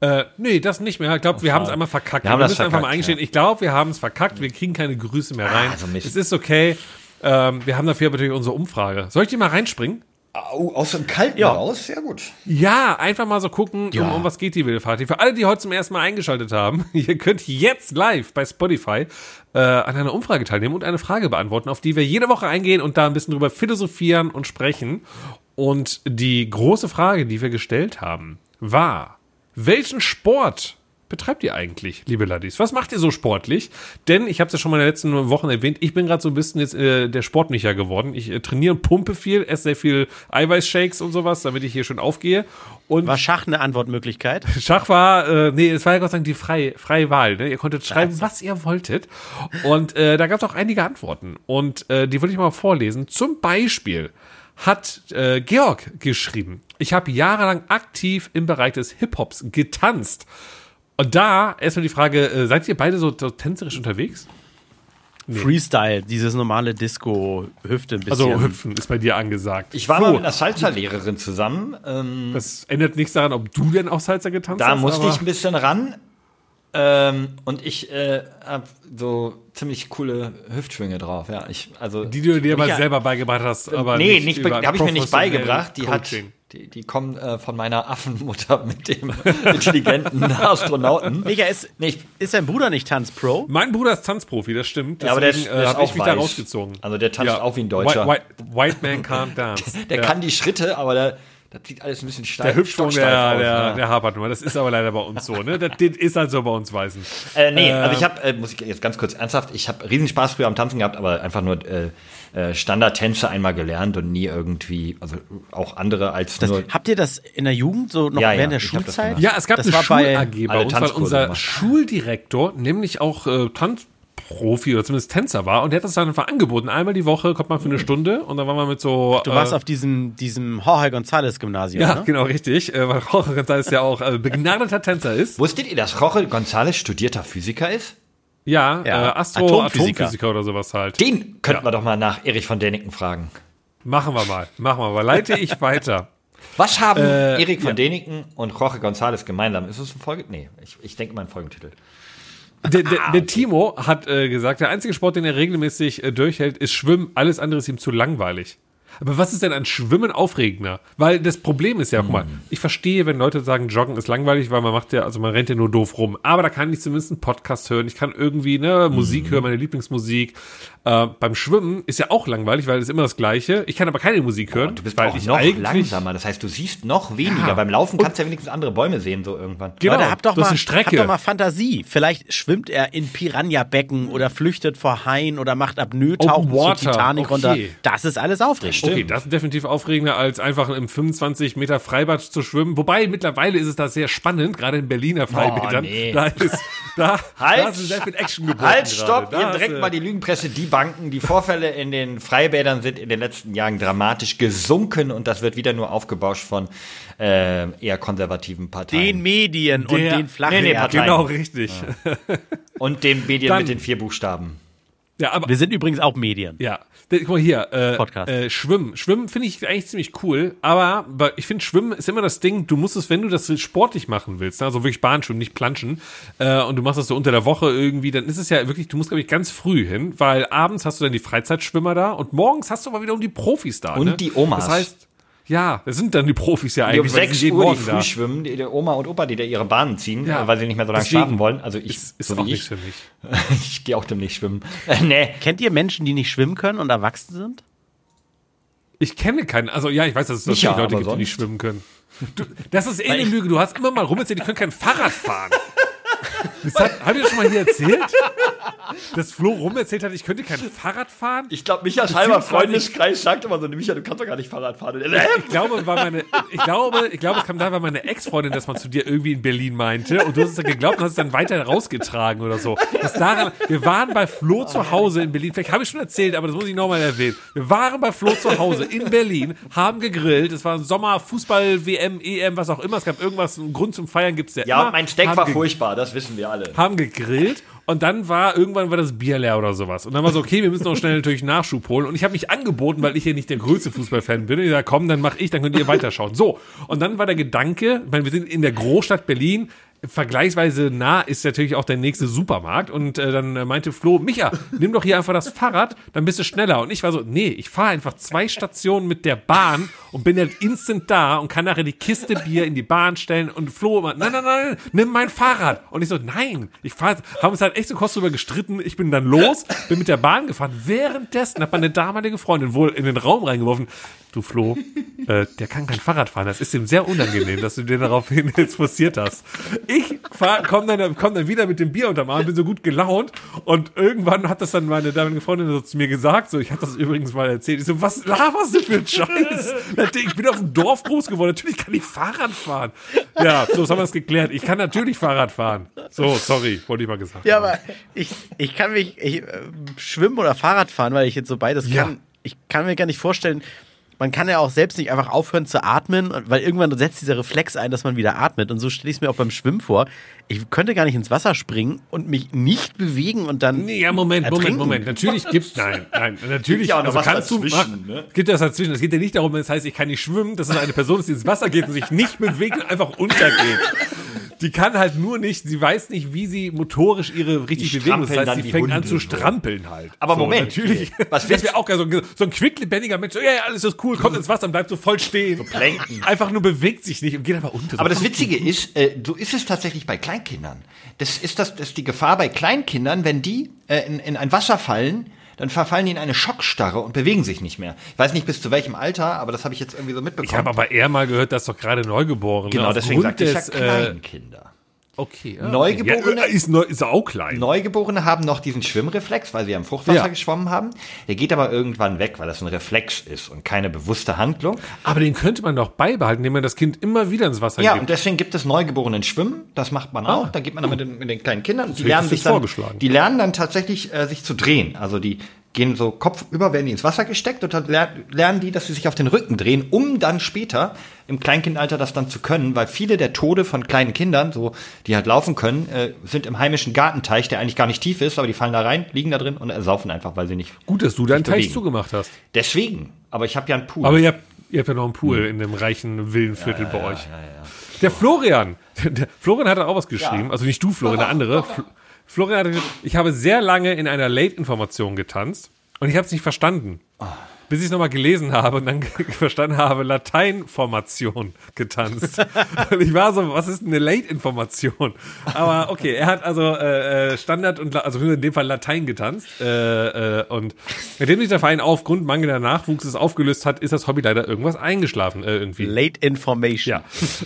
Äh, nee, das nicht mehr. Ich glaube, wir haben es einmal verkackt. Wir haben wir das müssen einfach mal verkackt, eingestehen. ja. Ich glaube, wir haben es verkackt. Wir kriegen keine Grüße mehr rein. also Mist. es ist okay. Ähm, wir haben dafür aber natürlich unsere Umfrage. Soll ich die mal reinspringen? Au, aus dem Kalten Ja. raus? Sehr gut. Ja, einfach mal so gucken, um, um was geht die Wildparty. Für alle, die heute zum ersten Mal eingeschaltet haben, ihr könnt jetzt live bei Spotify äh, an einer Umfrage teilnehmen und eine Frage beantworten, auf die wir jede Woche eingehen und da ein bisschen drüber philosophieren und sprechen. Und die große Frage, die wir gestellt haben, war, welchen Sport betreibt ihr eigentlich, liebe Laddies? Was macht ihr so sportlich? Denn ich habe es ja schon mal in den letzten Wochen erwähnt, ich bin gerade so ein bisschen jetzt äh, der Sportmicher geworden. Ich äh, trainiere und pumpe viel, esse sehr viel Eiweißshakes und sowas, damit ich hier schön aufgehe. Und War Schach eine Antwortmöglichkeit? Schach war, äh, nee, es war ja Gott sei Dank die freie, freie Wahl. Ne? Ihr konntet schreiben, was ihr wolltet. Und äh, da gab es auch einige Antworten. Und äh, die würde ich mal vorlesen. Zum Beispiel hat äh, Georg geschrieben, ich habe jahrelang aktiv im Bereich des Hip-Hops getanzt. Und da erstmal die Frage, äh, seid ihr beide so, so tänzerisch unterwegs? Freestyle, dieses normale Disco, Hüfte ein bisschen. Also hüpfen ist bei dir angesagt. Ich war so, mal mit einer Salsa-Lehrerin zusammen. Ähm, Das ändert nichts daran, ob du denn auch Salsa getanzt da hast. musste aber- ich ein bisschen ran. Ähm, und ich äh, hab so ziemlich coole Hüftschwünge drauf. Ja, ich, also, Die du dir mal Micha- selber beigebracht hast, aber nee, nicht, nicht, habe ich mir nicht beigebracht. Die hat, Coaching. Die, die kommen äh, von meiner Affenmutter mit dem intelligenten Astronauten. Micha, ist, Nee, ist dein Bruder nicht Tanzpro? Mein Bruder ist Tanzprofi, das stimmt. Ja, aber der Deswegen, ist- der ist habe ich auch mich da rausgezogen. Also der tanzt auch wie ein Deutscher. White, white, white man can't dance. der ja. kann die Schritte, aber der, das sieht alles ein bisschen steif, der Hüpfsprung, der, aus, der, ja. der hapert nur. Das ist aber leider bei uns so, ne? Das, das ist halt so bei uns Weißen. Äh, nee, also ich habe, äh, muss ich jetzt ganz kurz ernsthaft, ich habe riesen Spaß früher am Tanzen gehabt, aber einfach nur äh, äh, Standardtänze einmal gelernt und nie irgendwie, also auch andere als Das, nur. habt ihr das in der Jugend so noch Ja, ja, während der hab das Schulzeit? Ja, es gab das eine war bei Schul-AG bei alle uns, weil unser gemacht. Schuldirektor nämlich auch äh, Tanzprofi oder zumindest Tänzer war und der hat das dann einfach angeboten. Einmal die Woche kommt man für eine Stunde und dann waren wir mit so. Du warst äh, auf diesem, diesem Jorge González Gymnasium, Ja, ne? genau, richtig. Äh, weil Jorge González ja auch äh, begnadeter Tänzer ist. Wusstet ihr, dass Jorge González studierter Physiker ist? Ja, Ja, äh, Astro, Atomphysiker. Atomphysiker. oder sowas halt. Den könnten Ja. wir doch mal nach Erich von Däniken fragen. Machen wir mal, machen wir mal. Leite ich weiter. Was haben Äh, Erich von ja. Däniken und Jorge González gemeinsam? Ist es ein Folge? Nee, ich, ich denke mal ein Folgentitel. Der, der, der Timo hat äh, gesagt, der einzige Sport, den er regelmäßig äh, durchhält, ist Schwimmen. Alles andere ist ihm zu langweilig. Aber was ist denn an Schwimmen aufregender? Weil das Problem ist ja, guck mal, ich verstehe, wenn Leute sagen, Joggen ist langweilig, weil man macht ja, also man rennt ja nur doof rum. Aber da kann ich zumindest einen Podcast hören. Ich kann irgendwie ne, Musik hören, meine Lieblingsmusik. Äh, beim Schwimmen ist ja auch langweilig, weil es ist immer das Gleiche. Ich kann aber keine Musik hören, Du bist weil auch ich noch langsamer. Das heißt, du siehst noch weniger. Beim Laufen kannst du ja wenigstens andere Bäume sehen, so irgendwann. Genau, Leute, habt doch, mal, eine Strecke. habt doch mal Fantasie. Vielleicht schwimmt er in Piranha-Becken oder flüchtet vor Haien oder macht Apnoe-Tauchen zur Titanic okay. runter. Das ist alles aufregend. stimmt. Okay, das ist definitiv aufregender, als einfach im 25 Meter Freibad zu schwimmen. Wobei, mittlerweile ist es da sehr spannend, gerade in Berliner Freibädern. nee. Da ist, da, Halt! da ist sehr viel Action geboten Halt, stopp! Ihr direkt äh, mal die Lügenpresse, die Banken. Die Vorfälle in den Freibädern sind in den letzten Jahren dramatisch gesunken und das wird wieder nur aufgebauscht von äh, eher konservativen Parteien. Den Medien und Der- den flachen Nee, nee. Parteien. Genau, richtig. und den Medien Dann- mit den vier Buchstaben. Ja, aber Wir sind übrigens auch Medien. Ja, guck mal hier, äh, Podcast. äh, Schwimmen. Schwimmen finde ich eigentlich ziemlich cool, aber ich finde Schwimmen ist immer das Ding, du musst es, wenn du das sportlich machen willst, ne, also wirklich Bahnschwimmen, nicht planschen, äh, und du machst das so unter der Woche irgendwie, dann ist es ja wirklich, du musst, glaube ich, ganz früh hin, weil abends hast du dann die Freizeitschwimmer da und morgens hast du aber wiederum die Profis da. Und ne? die Omas. Das heißt, ja, das sind dann die Profis ja Die um eigentlich. weil 6 sind jeden Uhr die Morgen da. früh schwimmen, die, die Oma und Opa, die da ihre Bahnen ziehen, Ja. weil sie nicht mehr so lange Deswegen schlafen wollen. Also ich, Ist, ist so auch wie nichts ich, für mich. ich gehe auch demnächst schwimmen. Äh, nee, Kennt ihr Menschen, die nicht schwimmen können und erwachsen sind? Ich kenne keinen, also ja, ich weiß, dass es natürlich Leute aber gibt, die nicht sonst? schwimmen können. Du, das ist eh eine Lüge. Du hast immer mal rumerzählt, die können kein Fahrrad fahren. Das hat, hab ich das schon mal hier erzählt? Dass Flo rumerzählt hat, ich könnte kein Fahrrad fahren? ich glaube, halber Beziehungsweise- Freundeskreis sagt immer so, Micha, du kannst doch gar nicht Fahrrad fahren. Äh, Ich glaube, war meine, ich glaube, ich glaube, es kam da, weil meine Ex-Freundin das mal zu dir irgendwie in Berlin meinte und du hast es dann geglaubt und hast es dann weiter rausgetragen oder so. Das daran, wir waren bei Flo zu Hause in Berlin. Vielleicht habe ich schon erzählt, aber das muss ich nochmal erwähnen. Wir waren bei Flo zu Hause in Berlin, haben gegrillt. Es war Sommer, Fußball, WM, EM, was auch immer. Es gab irgendwas, einen Grund zum Feiern gibt's ja, ja, immer. mein Steak Haben war furchtbar, das wissen wir alle. haben gegrillt und dann war irgendwann war das Bier leer oder sowas. Und dann war so, okay, wir müssen noch schnell natürlich Nachschub holen. Und ich habe mich angeboten, weil ich hier nicht der größte Fußballfan bin. Und ich sag, komm, dann mach ich, dann könnt ihr weiterschauen. So, und dann war der Gedanke, ich meine, wir sind in der Großstadt Berlin. Vergleichsweise nah ist natürlich auch der nächste Supermarkt und äh, dann äh, meinte Flo, Micha, nimm doch hier einfach das Fahrrad, dann bist du schneller. Und ich war so, nee, ich fahre einfach zwei Stationen mit der Bahn und bin halt instant da und kann nachher die Kiste Bier in die Bahn stellen und Flo immer, nein, nein, nein, nimm mein Fahrrad. Und ich so, nein, ich fahre, haben uns halt echt so kurz drüber gestritten. Ich bin dann los, bin mit der Bahn gefahren. Währenddessen hat meine damalige Freundin wohl in den Raum reingeworfen, du Flo, äh, der kann kein Fahrrad fahren. Das ist ihm sehr unangenehm, dass du den daraufhin jetzt forciert hast. Ich fahr, komm dann, komm dann wieder mit dem Bier unterm Arm, bin so gut gelaunt und irgendwann hat das dann meine damalige Freundin so zu mir gesagt, so, ich habe das übrigens mal erzählt. Ich so, was laberst du für einen Scheiß? Ich bin auf dem Dorf groß geworden, natürlich kann ich Fahrrad fahren. Ja, so haben wir es geklärt. Ich kann natürlich Fahrrad fahren. So, sorry, wollte ich mal gesagt Ja, haben. aber ich, ich kann mich ich, äh, schwimmen oder Fahrrad fahren, weil ich jetzt so beides Ja. kann. Ich kann mir gar nicht vorstellen, man kann ja auch selbst nicht einfach aufhören zu atmen, weil irgendwann setzt dieser Reflex ein, dass man wieder atmet. Und so stelle ich es mir auch beim Schwimmen vor. Ich könnte gar nicht ins Wasser springen und mich nicht bewegen und dann. Nee, ja, Moment, Moment, ertrinken. Moment. Natürlich gibt's, nein, nein, natürlich. noch also was kannst du, dazwischen, mach- ne? gibt das dazwischen. Es geht ja nicht darum, das heißt, ich kann nicht schwimmen, dass es eine Person ist, die ins Wasser geht und sich nicht bewegt und einfach untergeht. Die kann halt nur nicht, sie weiß nicht, wie sie motorisch ihre richtig Die bewegen. Das heißt, sie fängt an Hunde, zu so. strampeln halt. Aber so, Moment, natürlich. was das wäre auch geil, so, ein- so ein quicklebendiger Mensch, so, ja, ja, alles ist cool, kommt ins Wasser und bleibt so voll stehen. So Plankton. Einfach nur bewegt sich nicht und geht aber unter. Aber das Witzige ist, äh, so ist es tatsächlich bei Kleinkindern. Das ist das, das ist die Gefahr bei Kleinkindern, wenn die äh, in, in ein Wasser fallen, dann verfallen die in eine Schockstarre und bewegen sich nicht mehr. Ich weiß nicht bis zu welchem Alter, aber das habe ich jetzt irgendwie so mitbekommen. ich habe aber eher mal gehört, dass doch gerade Neugeborene. genau, deswegen sagte ich ja des, äh, Okay. ah, Neugeborene- Ja, ist, neu, ist auch klein. Neugeborene haben noch diesen Schwimmreflex, weil sie ja im Fruchtwasser Ja. geschwommen haben. Der geht aber irgendwann weg, weil das ein Reflex ist und keine bewusste Handlung. Aber den könnte man doch beibehalten, indem man das Kind immer wieder ins Wasser Ja, gibt. und deswegen gibt es Neugeborenen Schwimmen. Das macht man auch. Da geht man dann mit den, mit den kleinen Kindern. Die lernen ich sich dann, vorgeschlagen. die lernen dann tatsächlich äh, sich zu drehen. Also die gehen so kopfüber, werden die ins Wasser gesteckt und dann ler lernen die, dass sie sich auf den Rücken drehen, um dann später im Kleinkindalter das dann zu können, weil viele der Tode von kleinen Kindern, so die halt laufen können, äh, sind im heimischen Gartenteich, der eigentlich gar nicht tief ist, aber die fallen da rein, liegen da drin und ersaufen einfach, weil sie nicht. Gut, dass du deinen Teich bewegen. zugemacht hast. Deswegen. Aber ich habe ja einen Pool. Aber ihr habt, ihr habt ja noch einen Pool in dem reichen Villenviertel bei euch. Der Florian, der Florian hat auch was geschrieben, also nicht du, Florian, der andere. Fl Florian ich habe sehr lange in einer Late-Information getanzt und ich habe es nicht verstanden. Bis ich es nochmal gelesen habe und dann verstanden habe, Lateinformation getanzt. und ich war so, was ist eine Late-Information? Aber okay, er hat also äh, äh, Standard und, also in dem Fall Latein getanzt. Äh, äh, und nachdem sich der Verein aufgrund mangelnder Nachwuchses aufgelöst hat, ist das Hobby leider irgendwas eingeschlafen äh, irgendwie. Late Information.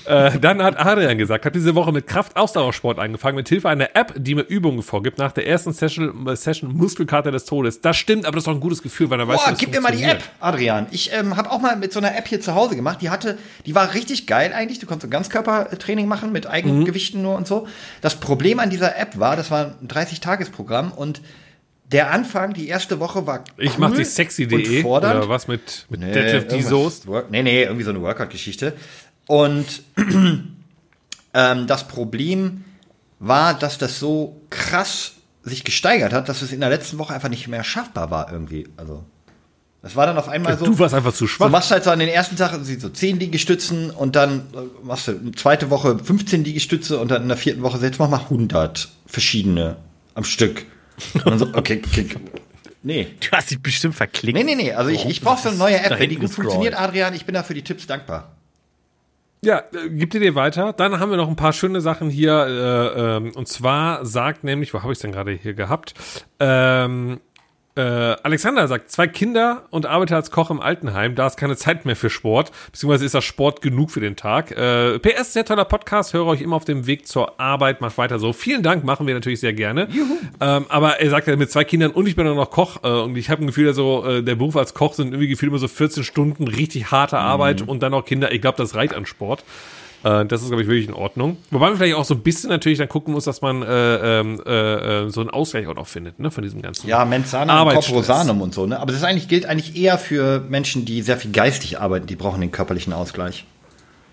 Ja. äh, dann hat Adrian gesagt, habe diese Woche mit Kraft-Ausdauersport angefangen, mit Hilfe einer App, die mir Übungen vorgibt, nach der ersten Session, äh, Session Muskelkater des Todes. Das stimmt, aber das ist doch ein gutes Gefühl, weil er weiß, Boah, gib mir mal die funktioniert. App, Adrian. Ich ähm, habe auch mal mit so einer App hier zu Hause gemacht. Die hatte, die war richtig geil eigentlich. Du konntest so Ganzkörpertraining machen mit eigenen Gewichten nur und so. Das Problem an dieser App war, das war ein 30-Tages-Programm und der Anfang, die erste Woche war cool Ich mach die sexy.de oder was mit, mit Nee, Deadlift die Soest. Nee, nee, irgendwie so eine Workout-Geschichte. Und ähm, das Problem war, dass das so krass sich gesteigert hat, dass es in der letzten Woche einfach nicht mehr schaffbar war irgendwie. Also das war dann auf einmal so. Du warst einfach zu Du schwach. machst halt so an den ersten Tag so 10 Liegestützen und dann äh, machst du eine zweite Woche 15 Liegestütze und dann in der vierten Woche jetzt mach mal 100 verschiedene am Stück. Und dann so, okay, okay, nee. Du hast dich bestimmt verklickt. Nee, nee, nee. Also ich, ich brauche so eine neue App. Da Wenn die gut funktioniert, Adrian, ich bin da für die Tipps dankbar. Ja, äh, gibt ihr dir weiter. Dann haben wir noch ein paar schöne Sachen hier. Äh, ähm, und zwar sagt nämlich, wo habe ich denn gerade hier gehabt? Ähm, äh, Alexander sagt, zwei Kinder und arbeitet als Koch im Altenheim. Da ist keine Zeit mehr für Sport, beziehungsweise ist das Sport genug für den Tag. Äh, PS, sehr toller Podcast, höre euch immer auf dem Weg zur Arbeit, macht weiter so. Vielen Dank, machen wir natürlich sehr gerne. Ähm, aber er sagt ja mit zwei Kindern und ich bin auch noch Koch äh, und ich habe ein Gefühl, so äh, der Beruf als Koch sind irgendwie gefühlt immer so 14 Stunden richtig harte Arbeit und dann noch Kinder. Ich glaube, das reicht an Sport. Äh, das ist, glaube ich, wirklich in Ordnung. Wobei man vielleicht auch so ein bisschen natürlich dann gucken muss, dass man äh, ähm, äh, äh, so einen Ausgleich auch noch findet, ne, von diesem ganzen Ja, Mensanum. Corposanum und so, ne? Aber das eigentlich, gilt eigentlich eher für Menschen, die sehr viel geistig arbeiten, die brauchen den körperlichen Ausgleich.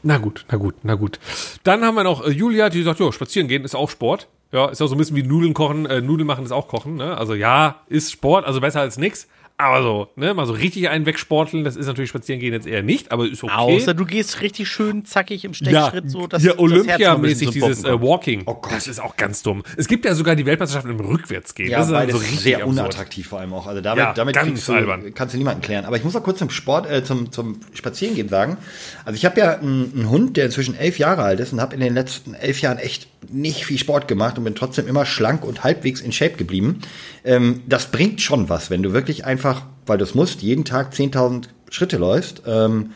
Na gut, na gut, na gut. Dann haben wir noch äh, Julia, die sagt, ja, spazieren gehen ist auch Sport. Ja, ist auch so ein bisschen wie Nudeln kochen, äh, Nudeln machen ist auch kochen, ne? Also ja, ist Sport, also besser als nix. Aber so, ne, mal so richtig einen wegsporteln, das ist natürlich spazieren gehen jetzt eher nicht, aber ist okay. Außer du gehst richtig schön zackig im Stechschritt, so dass ja, das Olympiamäßig zum dieses äh. Walking. Oh Gott. Das ist auch ganz dumm. Es gibt ja sogar die Weltmeisterschaft im Rückwärtsgehen. Ja, das ist dann beides so richtig sehr absurd. unattraktiv vor allem auch. Also damit, Ja, damit du, kannst du niemanden klären. Aber ich muss auch kurz zum Sport, äh, zum, zum Spazierengehen sagen. Also ich habe ja einen, einen Hund, der inzwischen elf Jahre alt ist und habe in den letzten elf Jahren echt nicht viel Sport gemacht und bin trotzdem immer schlank und halbwegs in Shape geblieben. Ähm, das bringt schon was, wenn du wirklich einfach, weil du es musst, jeden Tag 10.000 Schritte läufst. Ähm,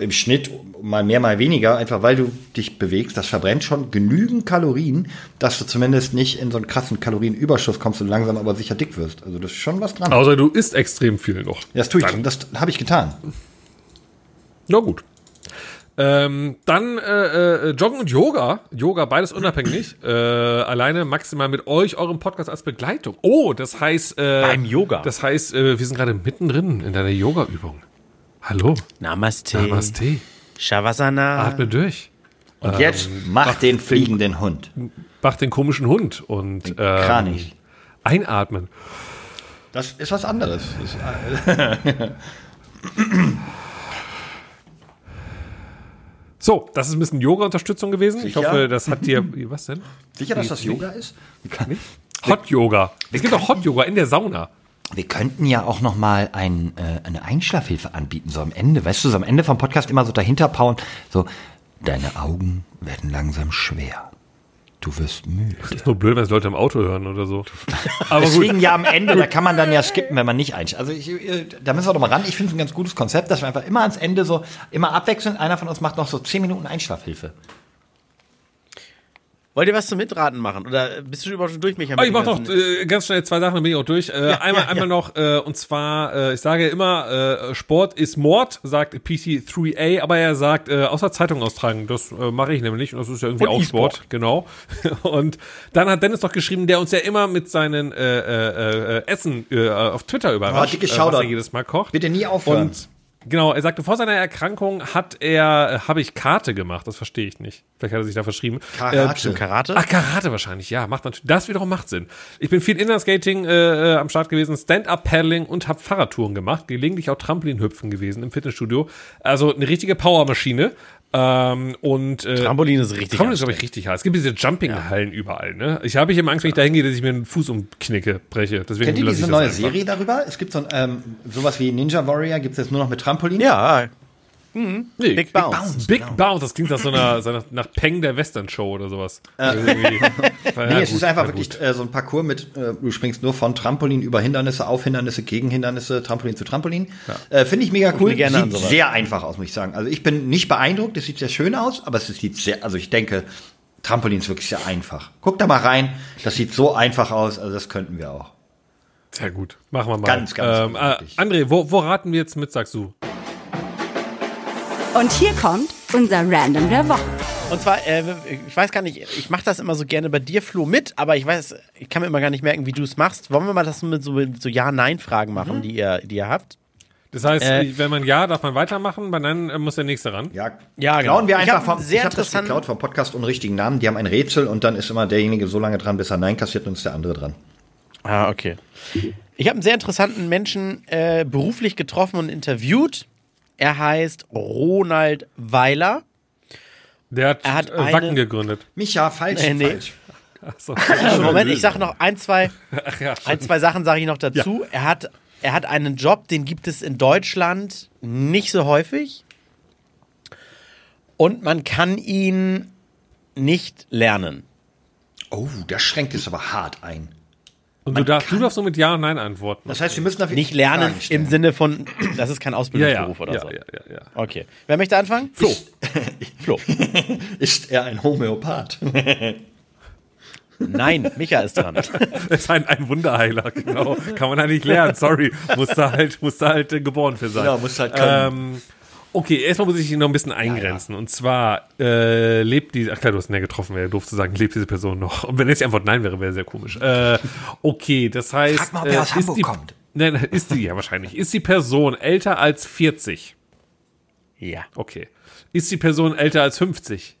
im Schnitt mal mehr, mal weniger, einfach weil du dich bewegst, das verbrennt schon genügend Kalorien, dass du zumindest nicht in so einen krassen Kalorienüberschuss kommst und langsam aber sicher dick wirst. Also das ist schon was dran. Außer du isst extrem viel noch. das tue ich, Dann, das habe ich getan. na gut. Ähm, dann äh, äh, Joggen und Yoga. Yoga, beides unabhängig. äh, alleine maximal mit euch, eurem Podcast als Begleitung. Oh, das heißt. Äh, Beim Yoga. Das heißt, äh, wir sind gerade mittendrin in deiner Yoga-Übung. Hallo. Namaste. Namaste. Shavasana. Atme durch. Und jetzt mach den fliegenden Hund. Mach den komischen Hund und ähm, Kranich. einatmen. Das ist was anderes. So, das ist ein bisschen Yoga-Unterstützung gewesen. Ich Sicher? hoffe, das hat dir. Was denn? sicher, dass das Yoga ist? Hot Yoga. Es gibt auch Hot Yoga in der Sauna. Wir könnten ja auch noch mal ein, äh, eine Einschlafhilfe anbieten, so am Ende. Weißt du, so am Ende vom Podcast immer so dahinter pauen, so, deine Augen werden langsam schwer. Du wirst müde. Ist nur blöd, wenn es Leute im Auto hören oder so. Aber gut. Deswegen ja am Ende, da kann man dann ja skippen, wenn man nicht einschläft. Also ich, äh, da müssen wir doch mal ran. Ich finde es ein ganz gutes Konzept, dass wir einfach immer ans Ende so, immer abwechselnd, einer von uns macht noch so 10 Minuten Einschlafhilfe. Wollt ihr was zum Mitraten machen? Oder bist du überhaupt schon durch, Michael? Oh, ich mach noch äh, ganz schnell zwei Sachen, dann bin ich auch durch. Äh, einmal ja, einmal ja. noch, äh, und zwar, äh, ich sage ja immer, äh, Sport ist Mord, sagt PC3A, aber er sagt, äh, außer Zeitung austragen, das äh, mache ich nämlich und das ist ja irgendwie Und auch E-Sport. Sport, genau. und dann hat Dennis doch geschrieben, der uns ja immer mit seinen äh, äh, äh, Essen äh, auf Twitter überrascht, Oh, äh, was er jedes Mal kocht. Bitte nie aufhören. Und genau, er sagte, vor seiner Erkrankung hat er, äh, habe ich Karte gemacht, das verstehe ich nicht. Vielleicht hat er sich da verschrieben. Karate. Äh, Karate? Ach, Karate wahrscheinlich, ja. Macht natürlich, das wiederum macht Sinn. Ich bin viel Inlineskating äh, äh, am Start gewesen, Stand-Up-Paddling und habe Fahrradtouren gemacht, gelegentlich auch Trampolinhüpfen gewesen im Fitnessstudio. Also eine richtige Powermaschine. Ähm, und äh, Trampolin ist richtig Trampolin ist, glaube ich, richtig hart. Es gibt diese Jumping-Hallen überall, ne? Ich habe hier immer Angst, wenn ich da hingehe, dass ich mir den Fuß umknicke, breche. Deswegen Kennt ihr diese ich neue einfach. Serie darüber? Es gibt so ein, ähm, sowas wie Ninja Warrior, gibt es jetzt nur noch mit Trampolin? Ja, Nee, Big Bounce. Big Bounce, das klingt nach so einer, so nach, nach Peng der Western Show oder sowas. Irgendwie. Nee, es ist einfach wirklich äh, so ein Parcours mit, äh, du springst nur von Trampolin über Hindernisse, auf Hindernisse, gegen Hindernisse, Trampolin zu Trampolin. Äh, Finde ich mega cool. mir gerne sieht sehr einfach aus, muss ich sagen. Also ich bin nicht beeindruckt, es sieht sehr schön aus, aber es sieht sehr, also ich denke, Trampolin ist wirklich sehr einfach. Guck da mal rein, das sieht so einfach aus, also das könnten wir auch. Sehr gut. Machen wir mal. Ganz, ganz ähm, äh, wichtig. André, wo, wo raten wir jetzt mit, sagst du? Und hier kommt unser Random der Woche. Und zwar, äh, ich weiß gar nicht, ich mache das immer so gerne bei dir, Flo, mit, aber ich weiß, ich kann mir immer gar nicht merken, wie du es machst. Wollen wir mal das mit so, mit so Ja-Nein-Fragen machen, Mhm. die, ihr, die ihr habt? Das heißt, Äh, wenn man ja, darf man weitermachen, bei nein äh, muss der nächste ran. Ja, Ja, genau. Klauen wir Ich einfach vom, sehr ich hab das geklaut vom Podcast und richtigen Namen. Die haben ein Rätsel und dann ist immer derjenige so lange dran, bis er Nein kassiert und ist der andere dran. Ah, okay. Ich habe einen sehr interessanten Menschen äh, beruflich getroffen und interviewt. Er heißt Ronald Weiler. Der hat, Er hat äh, eine- Wacken gegründet. Micha, falsch, Nee, nee. falsch. Achso. Moment, ich sage noch ein, zwei, Ach ja, ein, zwei Sachen sage ich noch dazu. Er, hat, er hat einen Job, den gibt es in Deutschland nicht so häufig. Und man kann ihn nicht lernen. Oh, das schränkt es aber hart ein. Und du darfst, du darfst nur mit Ja und Nein antworten. Das heißt, wir müssen dafür Nicht lernen im Sinne von, das ist kein ja, ja. Ausbildungsberuf oder ja, so. ja, ja, ja. Okay. Wer möchte anfangen? Flo. Flo. Ist er ein Homöopath? Nein, Micha ist dran. Ist ein, ein Wunderheiler, genau. Kann man ja nicht lernen, sorry. Muss da halt, muss da halt äh, geboren für sein. Ja, muss halt können. Ähm, okay, erstmal muss ich ihn noch ein bisschen eingrenzen. Und zwar äh, lebt die, ach klar, du hast ihn ja getroffen, wäre doof zu sagen, lebt diese Person noch. Und wenn jetzt die Antwort nein wäre, wäre sehr komisch. Äh, okay, das heißt. Frag mal, ob er äh, aus ist Hamburg die, kommt. Nein, nein, ist die, ja wahrscheinlich. Ist die Person älter als 40? Ja. Okay. Ist die Person älter als 50?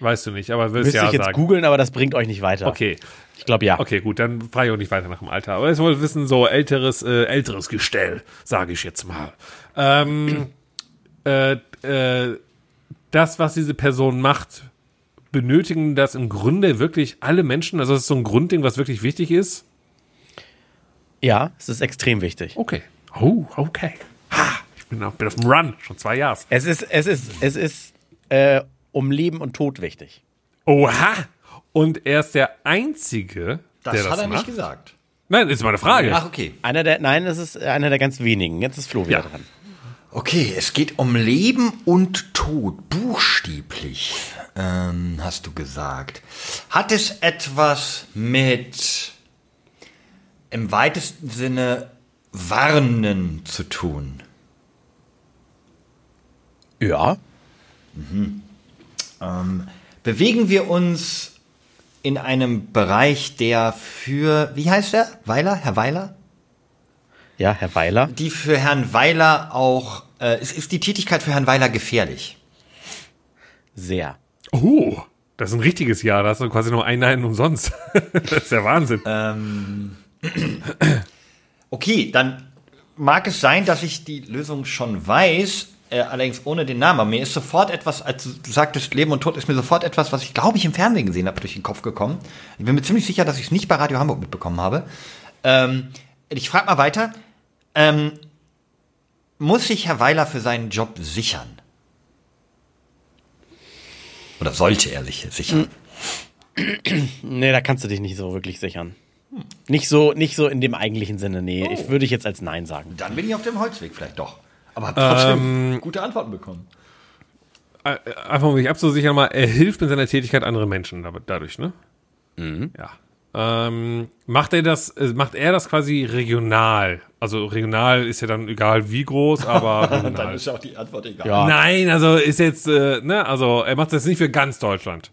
Weißt du nicht, aber willst Müsste ja ich jetzt sagen. googeln, aber das bringt euch nicht weiter. Okay. Ich glaube ja. Okay, gut, dann frage ich auch nicht weiter nach dem Alter. Aber jetzt wollen wir wissen, so älteres, äh, älteres Gestell, sage ich jetzt mal. Ähm, äh, äh, das, was diese Person macht, benötigen das im Grunde wirklich alle Menschen? Also das ist so ein Grundding, was wirklich wichtig ist? Ja, es ist extrem wichtig. Okay. Oh, okay. Ha, ich bin auf, bin auf dem Run, schon zwei Jahre. Es ist, es ist, es ist äh, um Leben und Tod wichtig. Oha! Und er ist der Einzige, Das der das hat er macht. nicht gesagt. Nein, ist meine Frage. Ach, okay. Einer der, nein, es ist einer der ganz wenigen. Jetzt ist Flo wieder Ja. dran. Okay, es geht um Leben und Tod, buchstäblich, ähm, hast du gesagt. Hat es etwas mit im weitesten Sinne Warnen zu tun? Ja. Bewegen wir uns in einem Bereich, der für, wie heißt er? Weiler? Herr Weiler? Ja, Herr Weiler. Die für Herrn Weiler auch, äh, ist, ist die Tätigkeit für Herrn Weiler gefährlich? Sehr. Oh, das ist ein richtiges Jahr. Da hast du quasi nur ein Nein umsonst. das ist der Wahnsinn. Okay, dann mag es sein, dass ich die Lösung schon weiß, äh, allerdings ohne den Namen. Aber mir ist sofort etwas, als du- sagtest, Leben und Tod ist mir sofort etwas, was ich glaube ich im Fernsehen gesehen habe, durch den Kopf gekommen. Ich bin mir ziemlich sicher, dass ich es nicht bei Radio Hamburg mitbekommen habe. Ähm, ich frage mal weiter. Ähm, muss sich Herr Weiler für seinen Job sichern? Oder sollte er sich sichern? Nee, da kannst du dich nicht so wirklich sichern. Nicht so, nicht so in dem eigentlichen Sinne, nee. Ich würde ich jetzt als Nein sagen. Dann bin ich auf dem Holzweg vielleicht doch. Aber trotzdem gute Antworten bekommen. Einfach um mich abzusichern, mal, er hilft mit seiner Tätigkeit anderen Menschen da- dadurch, ne? Ja. Ähm, macht er das, äh, macht er das quasi regional? Also regional ist ja dann egal wie groß, aber Dann ist ja auch die Antwort egal. Ja. Nein, also ist jetzt, äh, ne, also er macht das nicht für ganz Deutschland.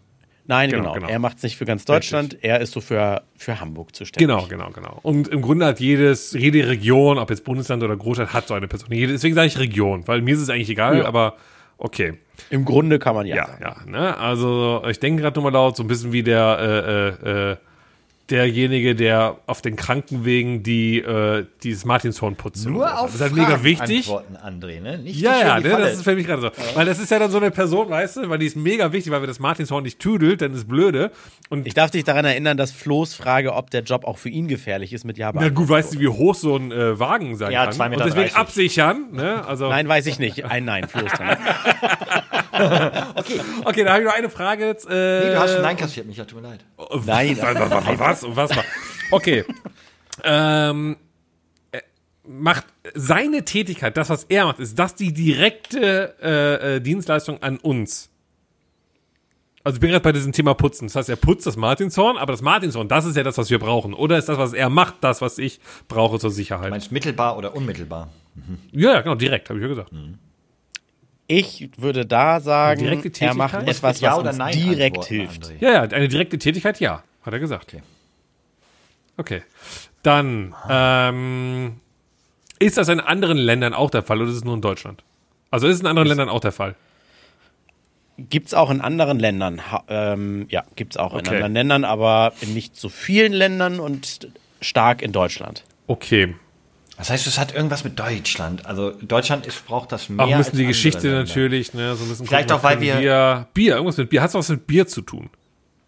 Nein, Genau, genau. genau. Er macht es nicht für ganz Deutschland. Er ist so für, für Hamburg zuständig. Genau, genau, genau. Und im Grunde hat jedes, jede Region, ob jetzt Bundesland oder Großstadt, hat so eine Person. Deswegen sage ich Region, weil mir ist es eigentlich egal, Ja. aber okay. Im Grunde kann man ja, Ja, sagen. ja, ne? Also ich denke gerade nochmal laut, so ein bisschen wie der äh, äh, äh, derjenige, der auf den Krankenwegen die äh, dieses Martinshorn putzt. Nur auf das ist halt mega Fragen wichtig. Antworten, André, ne? Nicht Ja, ja, ne, das ist für mich gerade so. Weil das ist ja dann so eine Person, weißt du, weil die ist mega wichtig, weil wenn das Martinshorn nicht tüdelt, dann ist blöde. Und Ich darf dich daran erinnern, dass Flo's Frage, ob der Job auch für ihn gefährlich ist, mit Ja na gut, weißt du, wie hoch so ein äh, Wagen sein Ja, kann? 2,30 Meter Und deswegen 30. absichern, ne? Also Nein, weiß ich nicht. Ein Nein, Flo ist dran. Okay, okay, da habe ich noch eine Frage jetzt. Äh, nee, du hast ein Nein kassiert, Micha, tut mir leid. Nein. was, was, was? Okay. ähm, äh, macht seine Tätigkeit, das, was er macht, ist das die direkte äh, äh, Dienstleistung an uns? Also ich bin gerade bei diesem Thema Putzen. Das heißt, er putzt das Martinshorn, aber das Martinshorn, das ist ja das, was wir brauchen. Oder ist das, was er macht, das, was ich brauche zur Sicherheit? Meinst du mittelbar oder unmittelbar? ja, ja, genau, direkt, habe ich ja gesagt. Ich würde da sagen, Direkte er macht Tätigkeit? etwas, Ja was oder uns nein direkt antworten, hilft. André. Ja, ja, eine direkte Tätigkeit, ja, hat er gesagt. Okay. Okay. Dann, ähm, ist das in anderen Ländern auch der Fall oder ist es nur in Deutschland? Also ist es in anderen Ländern auch der Fall? Gibt's auch in anderen Ländern. Ha, ähm, ja, gibt's auch in Okay. anderen Ländern, aber in nicht so vielen Ländern und stark in Deutschland. Okay. Das heißt, es hat irgendwas mit Deutschland. Also Deutschland ist, braucht das mehr Auch als müssen die andere Geschichte Länder. natürlich, ne, so ein bisschen Vielleicht gucken, auch, weil wir- Bier, irgendwas mit Bier. Hat was mit Bier zu tun?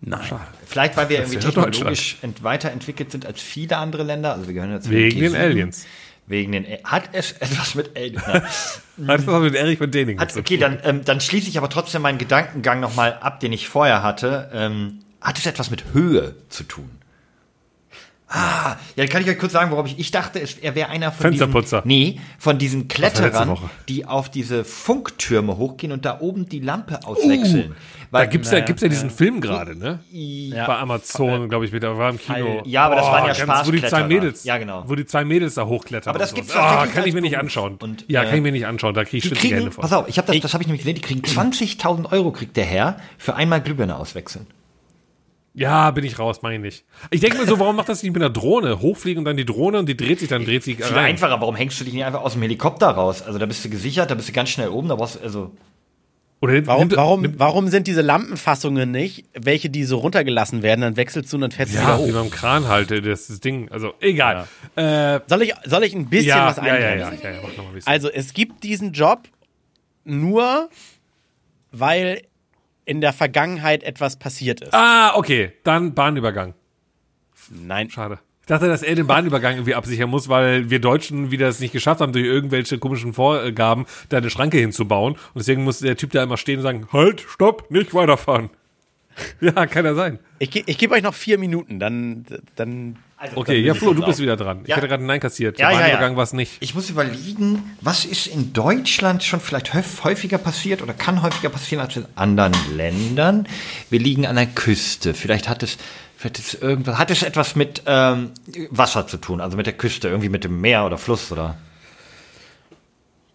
Nein. Vielleicht, weil wir Das irgendwie technologisch ent weiterentwickelt sind als viele andere Länder. Also wir gehören jetzt Wegen den Aliens. Wegen den A- hat es etwas mit Aliens? Hat das was mit Erich von Däningen Hat, zu okay, tun? dann, ähm, dann schließe ich aber trotzdem meinen Gedankengang nochmal ab, den ich vorher hatte. Ähm, hat es etwas mit Höhe zu tun? Ah, ja, dann kann ich euch kurz sagen, worauf ich, ich dachte, es, er wäre einer von Fensterputzer. diesen, nee, von diesen Kletterern, die auf diese Funktürme hochgehen und da oben die Lampe auswechseln. Da gibt's ja, naja, gibt's ja diesen Film gerade, ne? Bei Amazon, glaube ich, mit, der war im Kino. Ja, aber das waren ja ganz- Wo die zwei. Mädels, Ja, genau. Wo die zwei Mädels da hochklettern. Aber das und gibt's so. auch Ah, tatsächlich kann ich mir nicht anschauen. Und, ja, äh, kann ich mir nicht anschauen. Da kriege ich Die schwitzige Hände vor. pass auf, ich habe das, das habe ich nämlich gesehen, die kriegen 20.000 Euro kriegt der Herr für einmal Glühbirne auswechseln. Ja, bin ich raus, meine ich nicht. Ich denke mir so, warum macht das nicht mit einer Drohne? Hochfliegen und dann die Drohne und die dreht sich dann, dreht sich Viel einfacher, warum hängst du dich nicht einfach aus dem Helikopter raus? Also da bist du gesichert, da bist du ganz schnell oben, da brauchst du, also. Oder Warum, nimmt- warum, nimmt- warum sind diese Lampenfassungen nicht, welche die so runtergelassen werden, dann wechselst du und dann fährst du Ja, wieder wie hoch? beim Kran halte, das, das Ding. Also, egal. Äh, Soll ich, soll ich ein bisschen ja, was ja, ja, ja, ja, ja, mach nochmal ein bisschen. Also es gibt diesen Job nur, weil in der Vergangenheit etwas passiert ist. ah, okay, dann Bahnübergang. Nein. Schade. Ich dachte, dass er den Bahnübergang irgendwie absichern muss, weil wir Deutschen wieder es nicht geschafft haben, durch irgendwelche komischen Vorgaben da eine Schranke hinzubauen. Und deswegen muss der Typ da immer stehen und sagen, halt, stopp, nicht weiterfahren. Ja, kann ja sein. Ich, ge- ich gebe euch noch vier Minuten, dann, dann Okay, ja, Flo, du bist wieder dran. Ich Ja. hätte gerade ein Nein kassiert. Ja, Der ja, ja. Bahnübergang war es nicht. Ich muss überlegen, was ist in Deutschland schon vielleicht häuf- häufiger passiert oder kann häufiger passieren als in anderen Ländern? Wir liegen an der Küste. Vielleicht hat es, vielleicht ist irgendwas, hat es etwas mit ähm, Wasser zu tun, also mit der Küste, irgendwie mit dem Meer oder Fluss oder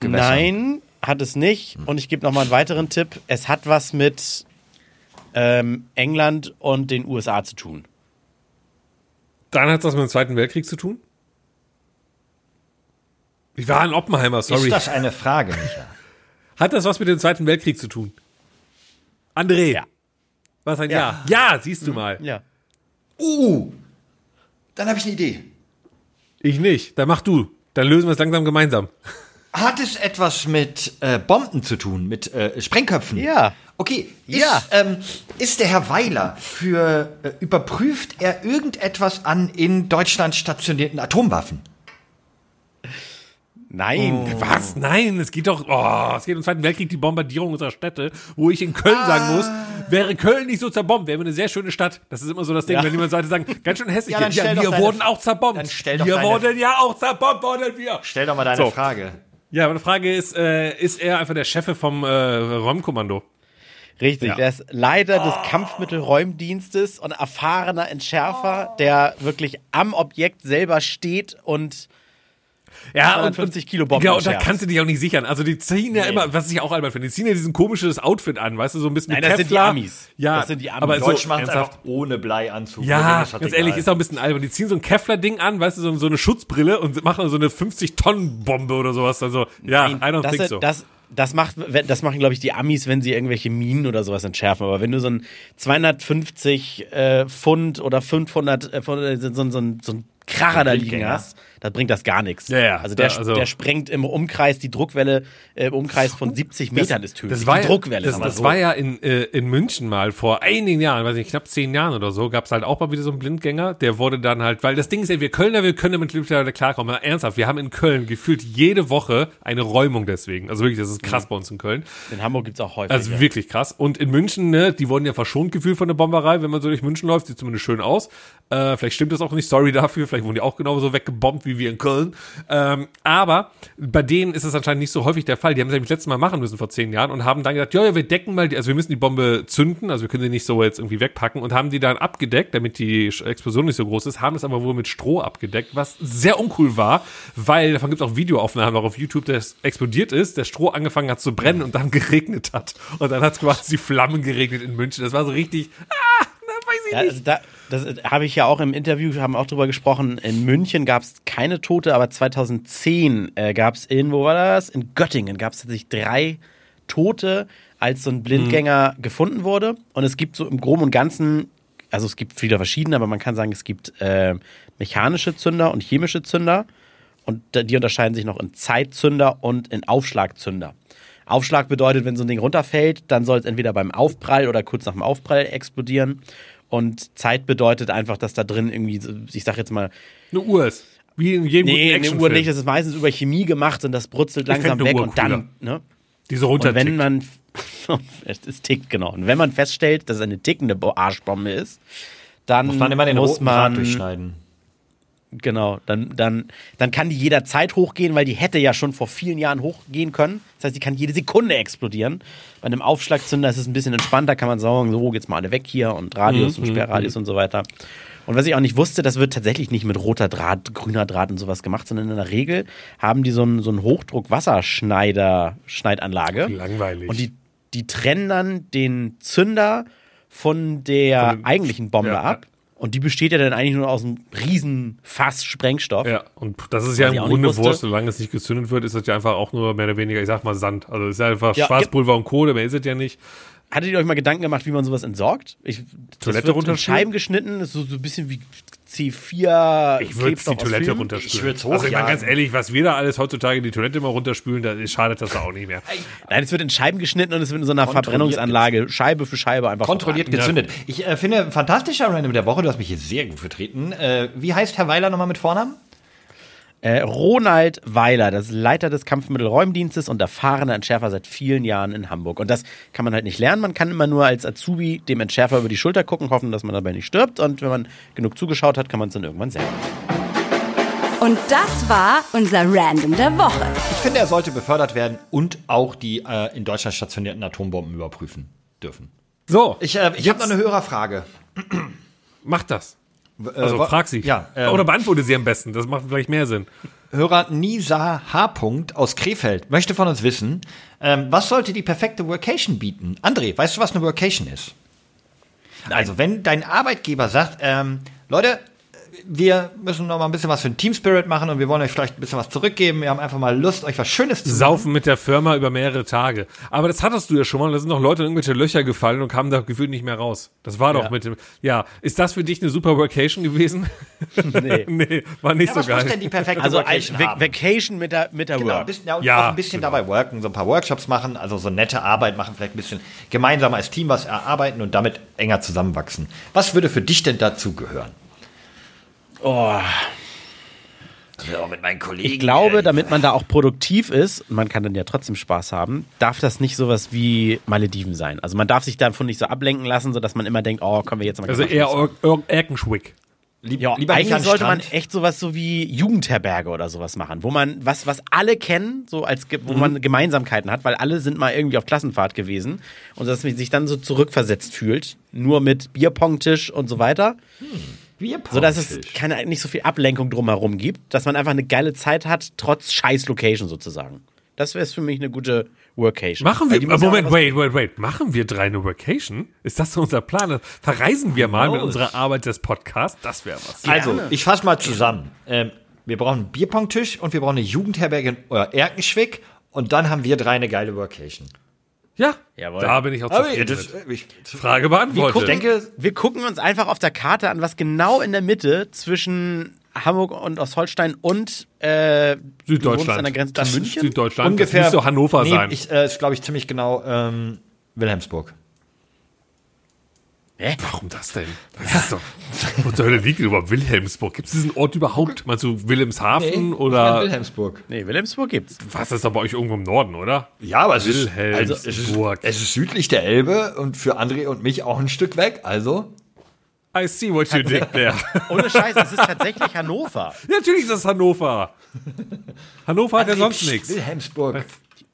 Gewässern. Nein, hat es nicht. Und ich gebe noch mal einen weiteren Tipp. Es hat was mit ähm, England und den USA zu tun. Dann hat es was mit dem Zweiten Weltkrieg zu tun? Ich war in Oppenheimer, sorry. Ist das eine Frage, Micha? Hat das was mit dem Zweiten Weltkrieg zu tun? André. Ja. Was ein Ja. Ja, siehst du mal. Ja. Uh, dann habe ich eine Idee. Ich nicht. Dann mach du. Dann lösen wir es langsam gemeinsam. Hat es etwas mit äh, Bomben zu tun, mit äh, Sprengköpfen? Ja. Okay, ist, Ja. ähm, ist der Herr Weiler für, äh, überprüft er irgendetwas an in Deutschland stationierten Atomwaffen? Nein. Was? Nein, es geht doch, oh, es geht im Zweiten Weltkrieg die Bombardierung unserer Städte, wo ich in Köln sagen muss, wäre Köln nicht so zerbombt, wäre eine sehr schöne Stadt. Das ist immer so das Ding, Ja. wenn jemand Leute sagen, ganz schön hässlich, Ja, ja, wir wurden auch zerbombt. dann stell doch wir deine- wurden ja auch zerbombt, wurden wir. Stell doch mal deine So. Frage. Ja, meine Frage ist, äh, ist er einfach der Chef vom äh, Räumkommando? Richtig, Ja. der ist Leiter des Kampfmittelräumdienstes und erfahrener Entschärfer, der wirklich am Objekt selber steht und Ja, 250 Kilo Bomben Genau, und da kannst du dich auch nicht sichern. Also die ziehen ja Nee. immer, was ich auch albern finde, die ziehen ja diesen komisches Outfit an, weißt du, so ein bisschen Nein, mit das sind die Kevlar. Amis. Ja, Das sind die Amis. aber Die so machen es einfach ohne Bleianzug. Ja, ganz ehrlich, ist auch ein bisschen albern. Die ziehen so ein Kevlar-Ding an, weißt du, so, so eine Schutzbrille und machen so eine 50-Tonnen-Bombe oder sowas. Also, ja, I don't das, think so. das, das, macht, das machen, glaube ich, die Amis, wenn sie irgendwelche Minen oder sowas entschärfen. Aber wenn du so ein 250 äh, Pfund oder 500, äh, äh, so, so, so, so ein Kracher da liegen hast, das bringt das gar nichts. Ja, ja, also, der, da- also- der sprengt im Umkreis, die Druckwelle äh, im Umkreis von 70 Metern ist tödlich. Das war, die ja- Druckwelle. das, das so. war ja in, äh, in München mal vor einigen Jahren, weiß nicht, knapp zehn Jahren oder so, gab es halt auch mal wieder so einen Blindgänger. Der wurde dann halt, weil das Ding ist ja, wir Kölner, wir können damit mittlerweile klarkommen. Aber ernsthaft, wir haben in Köln gefühlt jede Woche eine Räumung deswegen. Also wirklich, das ist krass bei uns in Köln. in Hamburg gibt's auch häufig. Also ja. wirklich krass. Und in München, ne, die wurden ja verschont gefühlt von der Bomberei, wenn man so durch München läuft, sieht zumindest schön aus. Äh, vielleicht stimmt das auch nicht, sorry dafür, vielleicht wurden die auch genauso weggebombt wie wie wir in Köln. Ähm, aber bei denen ist es anscheinend nicht so häufig der Fall. Die haben es nämlich letztes Mal machen müssen vor zehn Jahren und haben dann gesagt, ja, ja, wir decken mal, die, also wir müssen die Bombe zünden, also wir können sie nicht so jetzt irgendwie wegpacken und haben die dann abgedeckt, damit die Explosion nicht so groß ist, haben es aber wohl mit Stroh abgedeckt, was sehr uncool war, weil davon gibt es auch Videoaufnahmen auch auf YouTube, dass explodiert ist, der Stroh angefangen hat zu brennen und dann geregnet hat. Und dann hat es quasi Flammen geregnet in München. Das war so richtig, ah, weiß ich Ja, nicht. also da, das habe ich ja auch im Interview, haben auch drüber gesprochen. In München gab es keine Tote, aber 2010 äh, gab es in, wo war das? In Göttingen gab es tatsächlich drei Tote, als so ein Blindgänger gefunden wurde. Und es gibt so im Groben und Ganzen, also es gibt viele verschiedene, aber man kann sagen, es gibt äh, mechanische Zünder und chemische Zünder. Und die unterscheiden sich noch in Zeitzünder und in Aufschlagzünder. Aufschlag bedeutet, wenn so ein Ding runterfällt, dann soll es entweder beim Aufprall oder kurz nach dem Aufprall explodieren. Und Zeit bedeutet einfach, dass da drin irgendwie, ich sag jetzt mal, Eine Uhr ist. Wie in jedem nee, guten eine. Uhr nicht, das ist meistens über Chemie gemacht und das brutzelt langsam weg Uhr und dann, ne? Die so Und wenn man, es ist tickt, genau. Und wenn man feststellt, dass es eine tickende Bo- Arschbombe ist, dann Muss man immer den muss roten man, durchschneiden. Genau, dann, dann, dann kann die jederzeit hochgehen, weil die hätte ja schon vor vielen Jahren hochgehen können. Das heißt, die kann jede Sekunde explodieren. Bei einem Aufschlagzünder ist es ein bisschen entspannter, kann man sagen, so, geht's mal alle weg hier und Radius und Sperrradius und so weiter. Und was ich auch nicht wusste, das wird tatsächlich nicht mit roter Draht, grüner Draht und sowas gemacht, sondern in der Regel haben die so einen, so einen Hochdruck-Wasserschneider, Schneidanlage. Langweilig. Und die, die trennen dann den Zünder von der Von dem- eigentlichen Bombe ja. ab. Und die besteht ja dann eigentlich nur aus einem riesen Fass Sprengstoff. Ja, und das ist ja im Grunde. Wurst, solange es nicht gezündet wird, ist das ja einfach auch nur mehr oder weniger, ich sag mal, Sand. Also es ist ja einfach Ja, Schwarzpulver und Kohle, mehr ist es ja nicht. Hattet ihr euch mal Gedanken gemacht, wie man sowas entsorgt? Ich, Toilette runterspülen? Scheiben geschnitten, ist so, so ein bisschen wie C4 Ich würde die Toilette Film. runterspülen. Ich würd's Also ich meine ganz ehrlich, was wir da alles heutzutage in die Toilette mal runterspülen, da schadet das auch nicht mehr. Nein, es wird in Scheiben geschnitten und es wird in so einer Verbrennungsanlage Scheibe für Scheibe einfach Kontrolliert verbrannt. gezündet. Ich äh, finde, fantastischer Random der Woche, du hast mich hier sehr gut vertreten. Äh, wie heißt Herr Weiler nochmal mit Vornamen? Äh, Ronald Weiler, das ist Leiter des Kampfmittelräumdienstes und erfahrener Entschärfer seit vielen Jahren in Hamburg. Und das kann man halt nicht lernen. Man kann immer nur als Azubi dem Entschärfer über die Schulter gucken, hoffen, dass man dabei nicht stirbt. Und wenn man genug zugeschaut hat, kann man es dann irgendwann selber. Und das war unser Random der Woche. Ich finde, er sollte befördert werden und auch die äh, in Deutschland stationierten Atombomben überprüfen dürfen. So, Ich, äh, ich habe noch eine Hörerfrage. mach das. Äh, Also wa- frag sie. Ja, ähm, Oder beantworte sie am besten. Das macht vielleicht mehr Sinn. Hörer Nisa H. aus Krefeld möchte von uns wissen, ähm, was sollte die perfekte Workation bieten? André, weißt du, was eine Workation ist? Also, wenn dein Arbeitgeber sagt, ähm, Leute, wir müssen noch mal ein bisschen was für den Team Spirit machen und wir wollen euch vielleicht ein bisschen was zurückgeben. Wir haben einfach mal Lust, euch was Schönes zu Saufen mit der Firma über mehrere Tage. Aber das hattest du ja schon mal. Da sind noch Leute in irgendwelche Löcher gefallen und kamen da gefühlt nicht mehr raus. Das war doch Ja. mit dem. Ja, ist das für dich eine super Workation gewesen? Nee. nee, war nicht Ja, so was geil. denn die perfekte Also ein Workation Va haben? Vacation mit der, mit der Genau, ein Work. bisschen, ja, und Ja, auch ein bisschen genau. dabei worken, so ein paar Workshops machen, also so nette Arbeit machen, vielleicht ein bisschen gemeinsam als Team was erarbeiten und damit enger zusammenwachsen. Was würde für dich denn dazu gehören? Oh. Ja, mit meinen Kollegen. Ich glaube, damit man da auch produktiv ist, und man kann dann ja trotzdem Spaß haben, darf das nicht sowas wie Malediven sein. Also man darf sich davon nicht so ablenken lassen, sodass man immer denkt, oh, können wir jetzt mal Also eher Erkenschwick. Lieb, ja, eigentlich sollte man echt sowas so wie Jugendherberge oder sowas machen, wo man was was alle kennen, so als wo man Gemeinsamkeiten hat, weil alle sind mal irgendwie auf Klassenfahrt gewesen und dass man sich dann so zurückversetzt fühlt, nur mit Bierpongtisch und so weiter, so dass es keine nicht so viel Ablenkung drumherum gibt, dass man einfach eine geile Zeit hat trotz scheiß Location sozusagen. Das wäre für mich eine gute Workation. Machen wir, die äh, Moment, wait, wait, wait. Machen wir drei eine Workation? Ist das so unser Plan? Verreisen wir mal mit unserer Arbeit des Podcasts? Das wäre was. Also, ich fasse mal zusammen. Ähm, wir brauchen einen Bierpongtisch und wir brauchen eine Jugendherberge in Erkenschwick und dann haben wir drei eine geile Workation. Ja, Jawohl. da bin ich auch Aber zufrieden das, mit. äh, ich, Frage beantwortet. ich denke, Wir gucken uns einfach auf der Karte an, was genau in der Mitte zwischen Hamburg und Ostholstein und äh, Süddeutschland. an der Grenze Das München. Süddeutschland. ungefähr. Das müsste Hannover nee, sein. Ich, äh, ist, glaube ich, ziemlich genau ähm, Wilhelmsburg. Hä? Warum das denn? Das ist doch, wo zur Hölle liegt überhaupt Wilhelmsburg? Gibt es diesen Ort überhaupt? Meinst du Wilhelmshafen ich meine oder Wilhelmsburg. Nee, Wilhelmsburg gibt's. was ist da bei euch irgendwo im Norden, oder? Ja, aber es ist, Wilhelmsburg. also, es, ist, es ist südlich der Elbe und für André und mich auch ein Stück weg. Also, I see what you did there. Ohne Scheiß, es ist tatsächlich Hannover. Natürlich ist das Hannover. Hannover hat ja sonst nichts. Wilhelmsburg.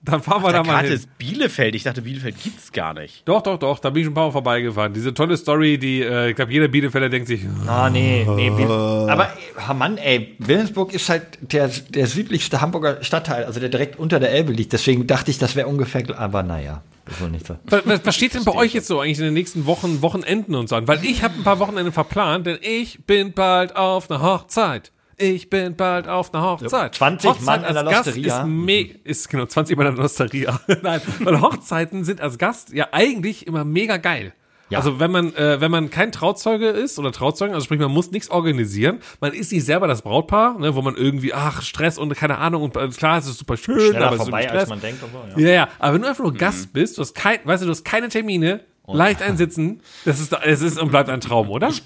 Dann fahren wir da mal Karte hin. ist Bielefeld. Ich dachte, Bielefeld gibt's gar nicht. Doch, doch, doch, da bin ich schon ein paar Mal vorbeigefahren. Diese tolle Story, die, äh, ich glaube, jeder Bielefelder denkt sich, Ah, nee, nee. Wil aber, äh, Mann, ey, Wilhelmsburg ist halt der, der südlichste Hamburger Stadtteil, also der direkt unter der Elbe liegt. Deswegen dachte ich, das wäre ungefähr, aber naja, das ist wohl nicht so. was, was, was steht denn bei euch jetzt so eigentlich in den nächsten Wochen, Wochenenden und so an? Weil ich habe ein paar Wochenende verplant, denn ich bin bald auf einer Hochzeit. Ich bin bald auf einer Hochzeit. 20 Mann in der Losteria. Ist, ist genau 20 Mann in der Losteria. Nein, weil Hochzeiten sind als Gast ja eigentlich immer mega geil. Ja. Also wenn man äh, wenn man kein Trauzeuge ist oder Trauzeugen, also sprich man muss nichts organisieren, man ist nicht selber das Brautpaar, ne, wo man irgendwie ach Stress und keine Ahnung und äh, klar es ist super schön, Schneller aber vorbei, Stress. als man denkt. und so, ja. Ja, ja, aber wenn du einfach nur Gast bist, du hast kein, weißt du, du hast keine Termine, leicht einsitzen, das ist, es ist und bleibt ein Traum, oder? Ist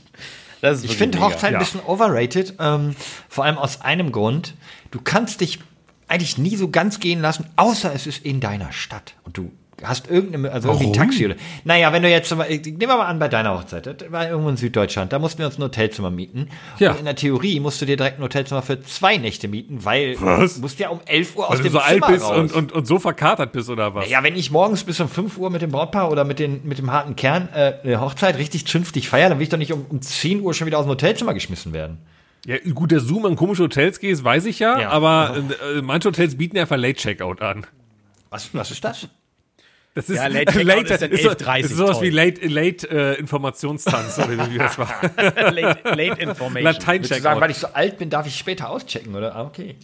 Ich finde. Hochzeit Ja. ein bisschen overrated, ähm, vor allem aus einem Grund. Du kannst dich eigentlich nie so ganz gehen lassen, außer es ist in deiner Stadt und du hast irgendeine, also irgendwie ein Warum? Taxi oder. Naja, wenn du jetzt, zum Beispiel- nehmen wir mal an bei deiner Hochzeit, das war irgendwo in Süddeutschland, da mussten wir uns ein Hotelzimmer mieten. Ja. Und in der Theorie musst du dir direkt ein Hotelzimmer für zwei Nächte mieten, weil Was? du musst ja um 11 Uhr aus Weil du dem so alt Zimmer bist raus. und, und, und so verkatert bist oder was? Ja, wenn ich morgens bis um 5 Uhr mit dem Brautpaar oder mit, den, mit dem harten Kern äh, eine Hochzeit richtig zünftig feiern, dann will ich doch nicht um, um 10 Uhr schon wieder aus dem Hotelzimmer geschmissen werden. Ja, gut, der Zoom an komische Hotels geht, weiß ich ja, Ja. aber äh, manche Hotels bieten ja einfach Late Checkout an. Was, was ist das? Das ist Ja, Late Checkout ist dann ist, so- 11.30 ist sowas toll. wie Late, Late äh, Informationstanz oder wie das war. late, late Information. Latein du sagen, weil Checkout. ich so alt bin, darf ich später auschecken, oder? Ah, okay.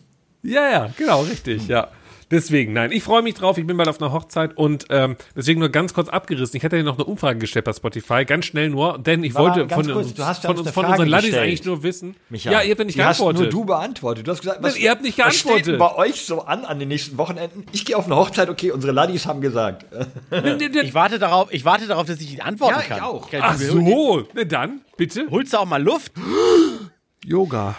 Ja, ja, genau, richtig, ja. Deswegen, nein, ich freue mich drauf, ich bin bald auf einer Hochzeit und ähm, deswegen nur ganz kurz abgerissen. Ich hatte ja noch eine Umfrage gestellt bei Spotify, ganz schnell nur, denn ich Warte wollte von, kurz, uns, von, uns von unseren Laddies eigentlich nur wissen. Micha, ja, ihr habt ja nicht die hast geantwortet. nur du beantwortet. Du hast gesagt, was, ihr habt nicht was steht geantwortet. denn bei euch so an an den nächsten Wochenenden? Ich gehe auf eine Hochzeit, okay, unsere Laddies haben gesagt. Ich warte darauf, ich warte darauf, dass ich die antworten Ja, ich kann. auch. Kann- Ach so, na dann, bitte. Holst du auch mal Luft? Yoga.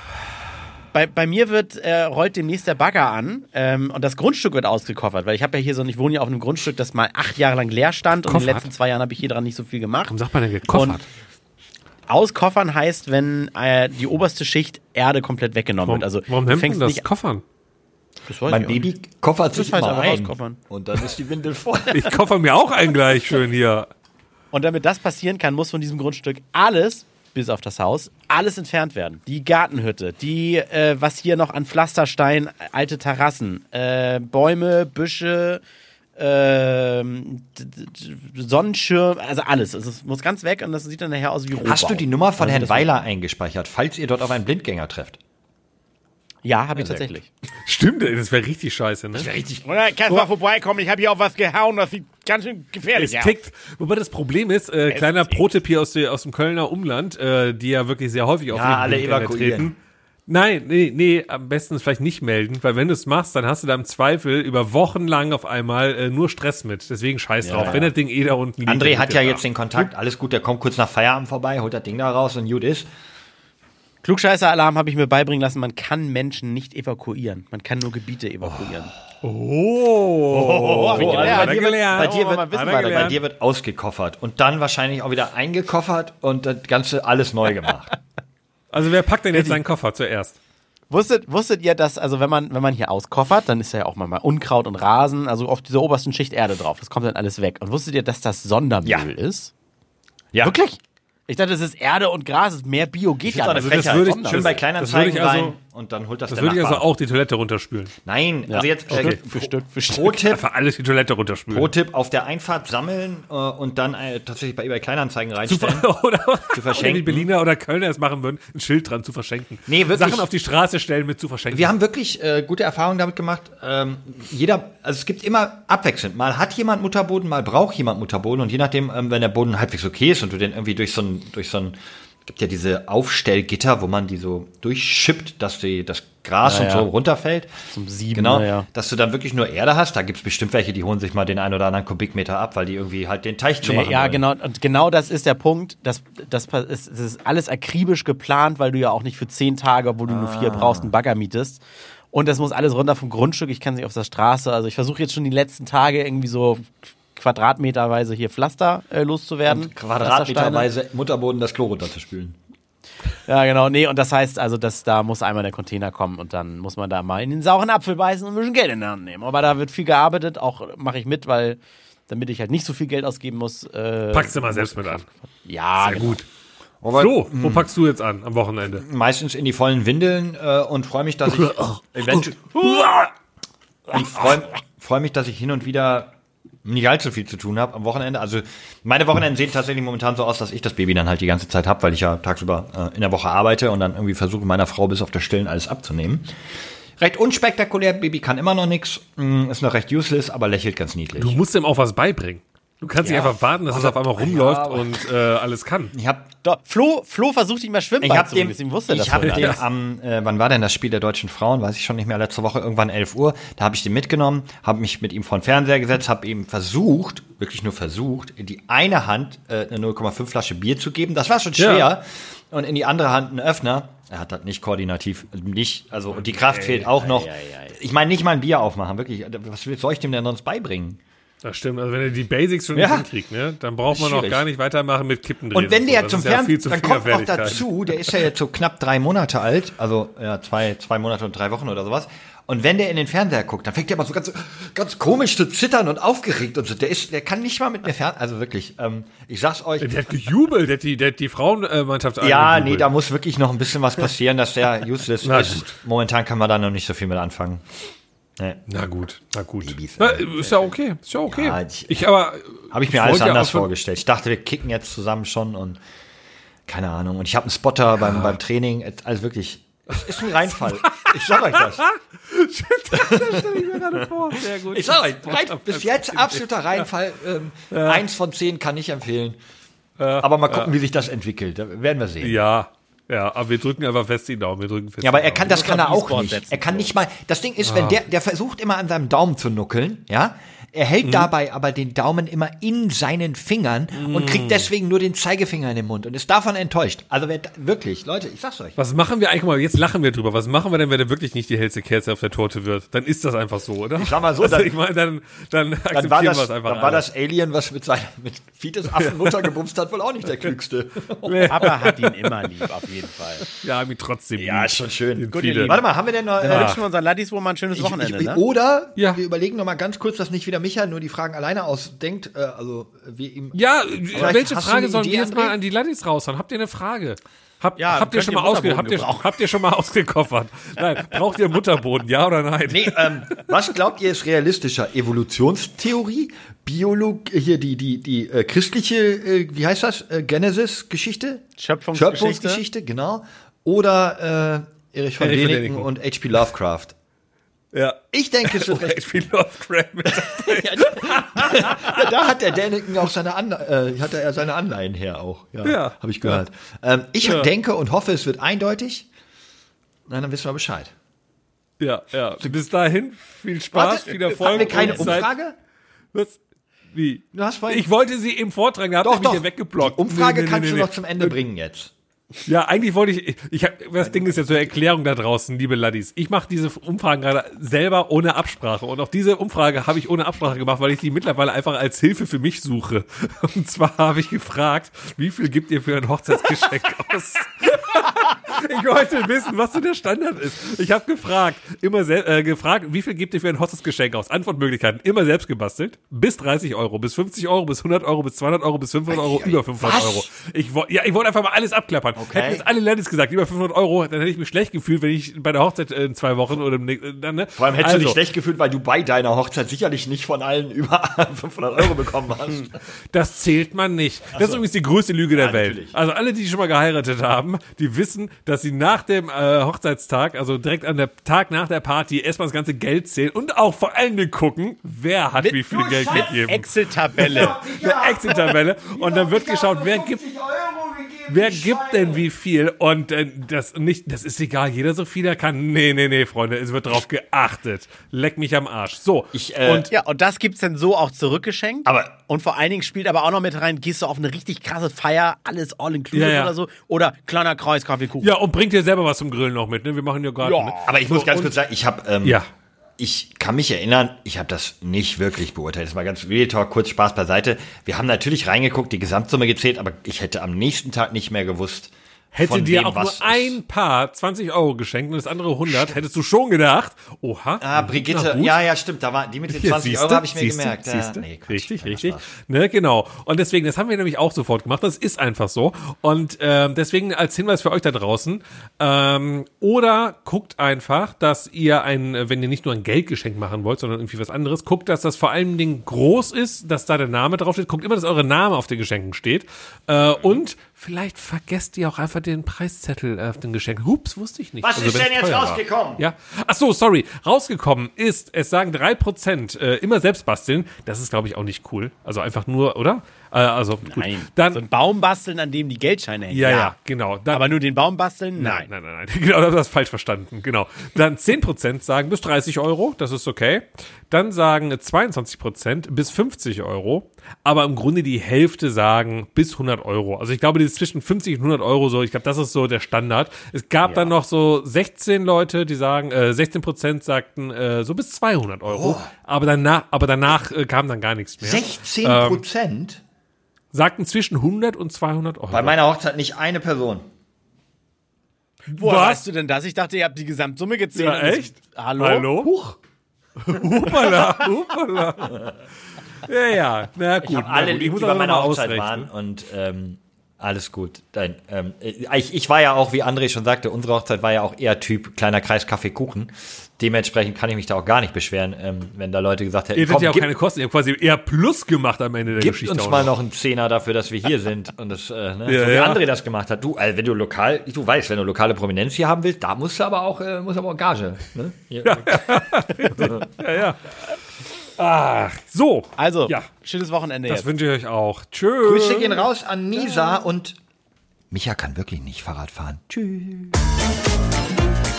Bei, bei mir wird äh, rollt demnächst der Bagger an ähm, und das Grundstück wird ausgekoffert, weil ich habe ja hier so, ich wohne ja auf einem Grundstück, das mal acht Jahre lang leer stand und in den Koffert? letzten zwei Jahren habe ich hier dran nicht so viel gemacht. Warum sagt man denn gekoffert? Und auskoffern heißt, wenn äh, die oberste Schicht Erde komplett weggenommen warum wird. Also warum du nennt man fängst das nicht Koffern? das Mein ich auch. Baby koffert sich Das heißt einfach ein. auskoffern. Und dann ist die Windel voll. Ich koffer mir auch einen gleich schön hier. Und damit das passieren kann, muss von diesem Grundstück alles, bis auf das Haus, alles entfernt werden. Die Gartenhütte, die, äh, was hier noch an Pflasterstein, alte Terrassen, äh, Bäume, Büsche, d- Sonnenschirm, also alles. Also es muss ganz weg und das sieht dann nachher aus wie Rohbau. Hast du die Nummer von Also Herrn Weiler eingespeichert, falls ihr dort auf einen Blindgänger trefft? Ja, habe ich tatsächlich. Stimmt, das wäre richtig scheiße, ne? Richtig. Oder kannst du mal vorbeikommen, ich habe hier auch was gehauen, das sieht ganz schön gefährlich Es tickt. Wobei das Problem ist, äh, kleiner. Pro-Tipp hier aus, der, aus dem Kölner Umland, äh, die ja wirklich sehr häufig auf Ja, alle evakuieren. Nein, nee, nee, am besten vielleicht nicht melden, weil wenn du es machst, dann hast du da im Zweifel über Wochen lang auf einmal äh, nur Stress mit. Deswegen scheiß drauf. Wenn das Ding eh da unten liegt. André hat ja es jetzt da. den Kontakt, alles gut, der kommt kurz nach Feierabend vorbei, holt das Ding da raus und gut ist. Klugscheißer-Alarm habe ich mir beibringen lassen, man kann Menschen nicht evakuieren. Man kann nur Gebiete evakuieren. Oh, oh, gelernt. Bei dir, wird, er bei dir ausgekoffert und dann wahrscheinlich auch wieder eingekoffert und das Ganze alles neu gemacht. Also wer packt denn jetzt seinen Koffer zuerst? Wusstet, wusstet ihr, dass, also wenn man, wenn man hier auskoffert, dann ist ja auch mal Unkraut und Rasen, also auf dieser obersten Schicht Erde drauf. Das kommt dann alles weg. Und wusstet ihr, dass das Sondermüll Ja. ist? Ja. Wirklich? Ich dachte, es ist Erde und Gras, es ist mehr Bio geht Das ist ja nicht. das würde ich- Schön bei das würde Kleinanzeigen ich also- rein und dann holt das, Das der würde ich also auch die Toilette runterspülen. Nein, also jetzt Okay. Für Stück, für Stück. Pro-Tipp, Einfach alles die Toilette runterspülen. Pro-Tipp auf der Einfahrt sammeln äh, und dann äh, tatsächlich bei eBay Kleinanzeigen zu reinstellen. ver oder, zu verschenken. Oder wie Berliner oder Kölner es machen würden, ein Schild dran zu verschenken. Nee, wirklich. Sachen auf die Straße stellen mit zu verschenken. Wir haben wirklich äh, gute Erfahrungen damit gemacht. Ähm, jeder, also es gibt immer abwechselnd. Mal hat jemand Mutterboden, mal braucht jemand Mutterboden und je nachdem, ähm, wenn der Boden halbwegs okay ist und du den irgendwie durch so ein, durch so ein, gibt ja diese Aufstellgitter, wo man die so durchschippt, dass die, das Gras Ja, und ja. so runterfällt. Zum Sieben, Genau, ja. dass du dann wirklich nur Erde hast. Da gibt's bestimmt welche, die holen sich mal den einen oder anderen Kubikmeter ab, weil die irgendwie halt den Teich zu Nee, machen ja, wollen. genau. Und genau das ist der Punkt. Das, das, ist, das ist alles akribisch geplant, weil du ja auch nicht für zehn Tage, obwohl du nur vier brauchst, einen Bagger mietest. Und das muss alles runter vom Grundstück. Ich kann nicht auf der Straße. Also ich versuche jetzt schon die letzten Tage irgendwie so quadratmeterweise hier Pflaster äh, loszuwerden. Pflastersteine. Quadratmeterweise Mutterboden das Klo runterzuspülen. Ja, genau. Nee, und das heißt also, dass da muss einmal der Container kommen und dann muss man da mal in den sauren Apfel beißen und ein bisschen Geld in die Hand nehmen. Aber da wird viel gearbeitet, auch mache ich mit, weil damit ich halt nicht so viel Geld ausgeben muss. Äh, Packst du mal selbst mit an. Ja, Sehr genau. gut. Aber Flo, wo packst du jetzt an am Wochenende? meistens in die vollen Windeln äh, und freue mich, dass ich eventuell. Ich freue freu mich, dass ich hin und wieder nicht allzu viel zu tun habe am Wochenende. Also meine Wochenenden sehen tatsächlich momentan so aus, dass ich das Baby dann halt die ganze Zeit habe, weil ich ja tagsüber äh, in der Woche arbeite und dann irgendwie versuche, meiner Frau bis auf das Stillen alles abzunehmen. Recht unspektakulär, Baby kann immer noch nichts, ist noch recht useless, aber lächelt ganz niedlich. Du musst ihm auch was beibringen. Du kannst Ja. nicht einfach warten, dass es auf einmal rumläuft und äh, alles kann. Ich habe Doch, Flo, Flo versucht ihn mal schwimmen Ich habe beizubringen, dem, deswegen wusste das ich hab vorhin dem alles. am, äh, wann war denn das Spiel der deutschen Frauen? Weiß ich schon nicht mehr. Letzte Woche irgendwann 11 Uhr. Da habe ich den mitgenommen, habe mich mit ihm vor den Fernseher gesetzt, habe ihm versucht, wirklich nur versucht, in die eine Hand äh, eine 0,5 Flasche Bier zu geben. Das war schon schwer. Ja. Und in die andere Hand einen Öffner. Er hat das nicht koordinativ, nicht, also und die Kraft fehlt auch noch. Ich meine nicht mal ein Bier aufmachen, wirklich. Was soll ich dem denn sonst beibringen? Das stimmt. Also wenn er die Basics schon Ja. nicht hinkriegt, ne, dann braucht man auch gar nicht weitermachen mit Kippen. Und wenn der zum ja Fernsehen, zu dann kommt noch dazu, der ist ja jetzt so knapp drei Monate alt, also ja, zwei, zwei Monate und drei Wochen oder sowas. Und wenn der in den Fernseher guckt, dann fängt der immer so ganz, ganz komisch zu zittern und aufgeregt und so. Der ist, der kann nicht mal mit mir fern, also wirklich, ähm, ich sag's euch. Der hat gejubelt, der hat die, der hat die Frauenmannschaft Ja, nee, da muss wirklich noch ein bisschen was passieren, dass der useless ist. Momentan kann man da noch nicht so viel mit anfangen. Na gut, na gut. Babys, Na, ist ja okay, ist ja okay. Ja, ich- ich aber Habe ich mir ich alles ja anders schon- vorgestellt. Ich dachte, wir kicken jetzt zusammen schon und keine Ahnung. Und ich habe einen Spotter beim, beim Training. Also wirklich, es ist ein Reinfall. Ich sag euch das. Sehr gut. Ich sag euch, rein, bis jetzt absoluter Reinfall. Ähm, Eins von zehn kann ich empfehlen. Aber mal gucken, wie sich das entwickelt. Da werden wir sehen. Ja, Ja, ja, aber wir drücken einfach fest die Daumen. Wir drücken fest aber die er kann, das kann er auch nicht. setzen, Er kann nicht mal, das Ding ist, wenn der, der versucht immer an seinem Daumen zu nuckeln, ja. Er hält dabei aber den Daumen immer in seinen Fingern und kriegt deswegen nur den Zeigefinger in den Mund und ist davon enttäuscht. Also wer, da- wirklich, Leute, ich sag's euch. Was machen wir eigentlich mal? Jetzt lachen wir drüber. Was machen wir denn, wenn er wirklich nicht die hellste Kerze auf der Torte wird? Dann ist das einfach so, oder? Ich sag mal so, also, dann- ich meine, dann, dann Dann akzeptieren war, wir das, es einfach. dann war alle. das Alien, was mit seiner mit Fites Affenmutter gebumst hat, wohl auch nicht der klügste. Papa hat ihn immer lieb, auf jeden Fall. Ja, mir trotzdem. Ja, ist schon schön. Gut, viele. ihr Lieben. Warte mal, haben wir denn noch. Dann Äh, wünschen wir unseren Laddies wohl mal ein schönes ich, Wochenende, ich, ne? Oder Ja. wir überlegen noch mal ganz kurz, dass nicht wieder Micha nur die Fragen alleine ausdenkt. Äh, also wir ihm. Ja, Vielleicht welche Frage sollen Idee, wir jetzt mal André? an die Laddies raushauen? Habt ihr eine Frage? Hab, Ja, habt, ihr schon mal ausge habt, ihr, habt ihr schon mal ausgekoffert? Nein, braucht ihr Mutterboden, ja oder nein? Nee, ähm, was glaubt ihr ist realistischer? Evolutionstheorie? Biolog, hier die, die, die äh, christliche, äh, wie heißt das? Äh, Genesis-Geschichte? Schöpfungsgeschichte. Schöpfungsgeschichte, genau. Oder äh, Erich von Erich Däniken. und H.P. Lovecraft. Ja. Ich denke, wird recht Ich bin Lovecraft mit ja, da hat der Däniken auch seine Anle äh, hat er seine Anleihen her auch. Ja, Ja. habe ich gehört. Ähm, ich Ja. denke und hoffe, es wird eindeutig. Na, dann wissen wir Bescheid. Ja, ja. Bis dahin, viel Spaß, viel Erfolg. hatten wir keine Umfrage? Was? Wie? Du hast vorhin- ich wollte sie eben vortragen, da habt ihr mich hier weggeblockt. Die Umfrage Nee, nee, kannst nee, du nee. noch zum Ende bringen jetzt. Ja, eigentlich wollte ich, ich hab, das Ding ist ja zur Erklärung da draußen, liebe Laddies. Ich mache diese Umfragen gerade selber ohne Absprache. Und auch diese Umfrage habe ich ohne Absprache gemacht, weil ich die mittlerweile einfach als Hilfe für mich suche. Und zwar habe ich gefragt, wie viel gibt ihr für ein Hochzeitsgeschenk aus? ich wollte wissen, was so der Standard ist. Ich habe gefragt, immer äh, gefragt, wie viel gibt ihr für ein Hochzeitsgeschenk aus? Antwortmöglichkeiten, immer selbst gebastelt. Bis 30 Euro, bis 50 Euro, bis 100 Euro, bis 200 Euro, bis 500 Euro, über 500 was? Euro. Ich ja, ich wollte einfach mal alles abklappern. Okay. Hätten jetzt alle Ladies gesagt, über 500 Euro, dann hätte ich mich schlecht gefühlt, wenn ich bei der Hochzeit äh, in zwei Wochen oder im nächsten, dann, ne? Vor allem hättest also, du dich schlecht gefühlt, weil du bei deiner Hochzeit sicherlich nicht von allen über 500 Euro bekommen hast. Das zählt man nicht. Das ist übrigens die größte Lüge der Ja, Welt. natürlich. Also alle, die schon mal geheiratet haben, die wissen, dass sie nach dem äh, Hochzeitstag, also direkt an der Tag nach der Party, erstmal das ganze Geld zählen und auch vor allen Dingen gucken, wer hat wie viel Geld gegeben. Excel-Tabelle. Eine Excel-Tabelle. Und dann wird geschaut, wer gibt Wer gibt denn wie viel? Und äh, das nicht, das ist egal, jeder so viel er kann. Nee, nee, nee, Freunde, es wird drauf geachtet. Leck mich am Arsch. So. Ich, äh, und Ja, und das gibt's dann so auch zurückgeschenkt. Aber- und vor allen Dingen spielt aber auch noch mit rein, gehst du auf eine richtig krasse Feier, alles all inclusive Ja, ja. oder so. Oder kleiner Kreis, Kaffee, Kuchen. ja, und bringt dir selber was zum Grillen noch mit, ne? Wir machen ja gerade. Ja. Ne? Aber ich muss So, ganz kurz sagen, ich habe ähm, Ja. Ich kann mich erinnern, ich habe das nicht wirklich beurteilt. Das war ganz Real Talk, kurz Spaß beiseite. Wir haben natürlich reingeguckt, die Gesamtsumme gezählt, aber ich hätte am nächsten Tag nicht mehr gewusst, Hätte dir auch nur ein Paar 20 Euro geschenkt und das andere 100, hättest du schon gedacht, oha. Ah, Brigitte, ja, ja, stimmt, da war die mit den Hier, 20 siehste, Euro habe ich mir siehste, gemerkt. Ja, siehste. nee, Quatsch, richtig, richtig. Ne, genau. Und deswegen, das haben wir nämlich auch sofort gemacht. Das ist einfach so. Und ähm, deswegen als Hinweis für euch da draußen, ähm, oder guckt einfach, dass ihr ein, äh, wenn ihr nicht nur ein Geldgeschenk machen wollt, sondern irgendwie was anderes, guckt, dass das vor allen Dingen groß ist, dass da der Name draufsteht. Guckt immer, dass eure Name auf den Geschenken steht. Äh, und vielleicht vergesst ihr auch einfach den Preiszettel äh, auf den Geschenken. Hups, wusste ich nicht. Was ist wenn's denn jetzt teuer war. rausgekommen? Ja. Ach so, sorry. Rausgekommen ist, es sagen 3% äh, immer selbst basteln. Das ist, glaube ich, auch nicht cool. Also einfach nur, oder? Äh, also gut. Nein. Dann, so ein Baum basteln, an dem die Geldscheine hängen. ja, ja, genau. Dann, Aber nur den Baum basteln? Nein, nein, nein, nein. Genau, das hast du falsch verstanden. Genau. Dann 10% sagen bis 30 Euro, das ist okay. Dann sagen 22% bis 50 Euro. Aber im Grunde die Hälfte sagen bis 100 Euro. Also ich glaube, die ist zwischen 50 und 100 Euro so. Ich glaube, das ist so der Standard. Es gab dann noch so 16 Leute, die sagen, äh, 16% sagten äh, so bis 200 Euro. Aber danach, aber danach äh, kam dann gar nichts mehr. 16 Ähm, Prozent? Sagten zwischen 100 und 200 Euro. Bei meiner Hochzeit nicht eine Person. Woher Was? weißt du denn das? Ich dachte, ihr habt die Gesamtsumme gezählt. Ja, echt? Hallo? Hallo? Huch. Hupala, hupala. Ja, ja, na gut. Ich habe na alle lieb, muss die bei aber meiner Hochzeit ausrechnen. waren und ähm, alles gut. Dein, ähm, ich, ich war ja auch, wie André schon sagte, unsere Hochzeit war ja auch eher Typ kleiner Kreis Kaffee Kuchen. Dementsprechend kann ich mich da auch gar nicht beschweren, ähm, wenn da Leute gesagt hätten, Ihr hättet ja auch gib, keine Kosten, ihr habt quasi eher Plus gemacht am Ende der gib Geschichte. uns auch mal noch einen Zehner dafür, dass wir hier sind. Und das, äh, ne, Ja, so wie ja. André das gemacht hat. Du, also wenn du lokal, du weißt, wenn du lokale Prominenz hier haben willst, da musst du aber auch, äh, muss aber auch Gage. Ne? Hier, Ja, ja. Ach, so. Also, Ja. schönes Wochenende Das jetzt. wünsche ich euch auch. Tschüss. Grüße gehen raus an Nisa und Micha kann wirklich nicht Fahrrad fahren. Tschüss.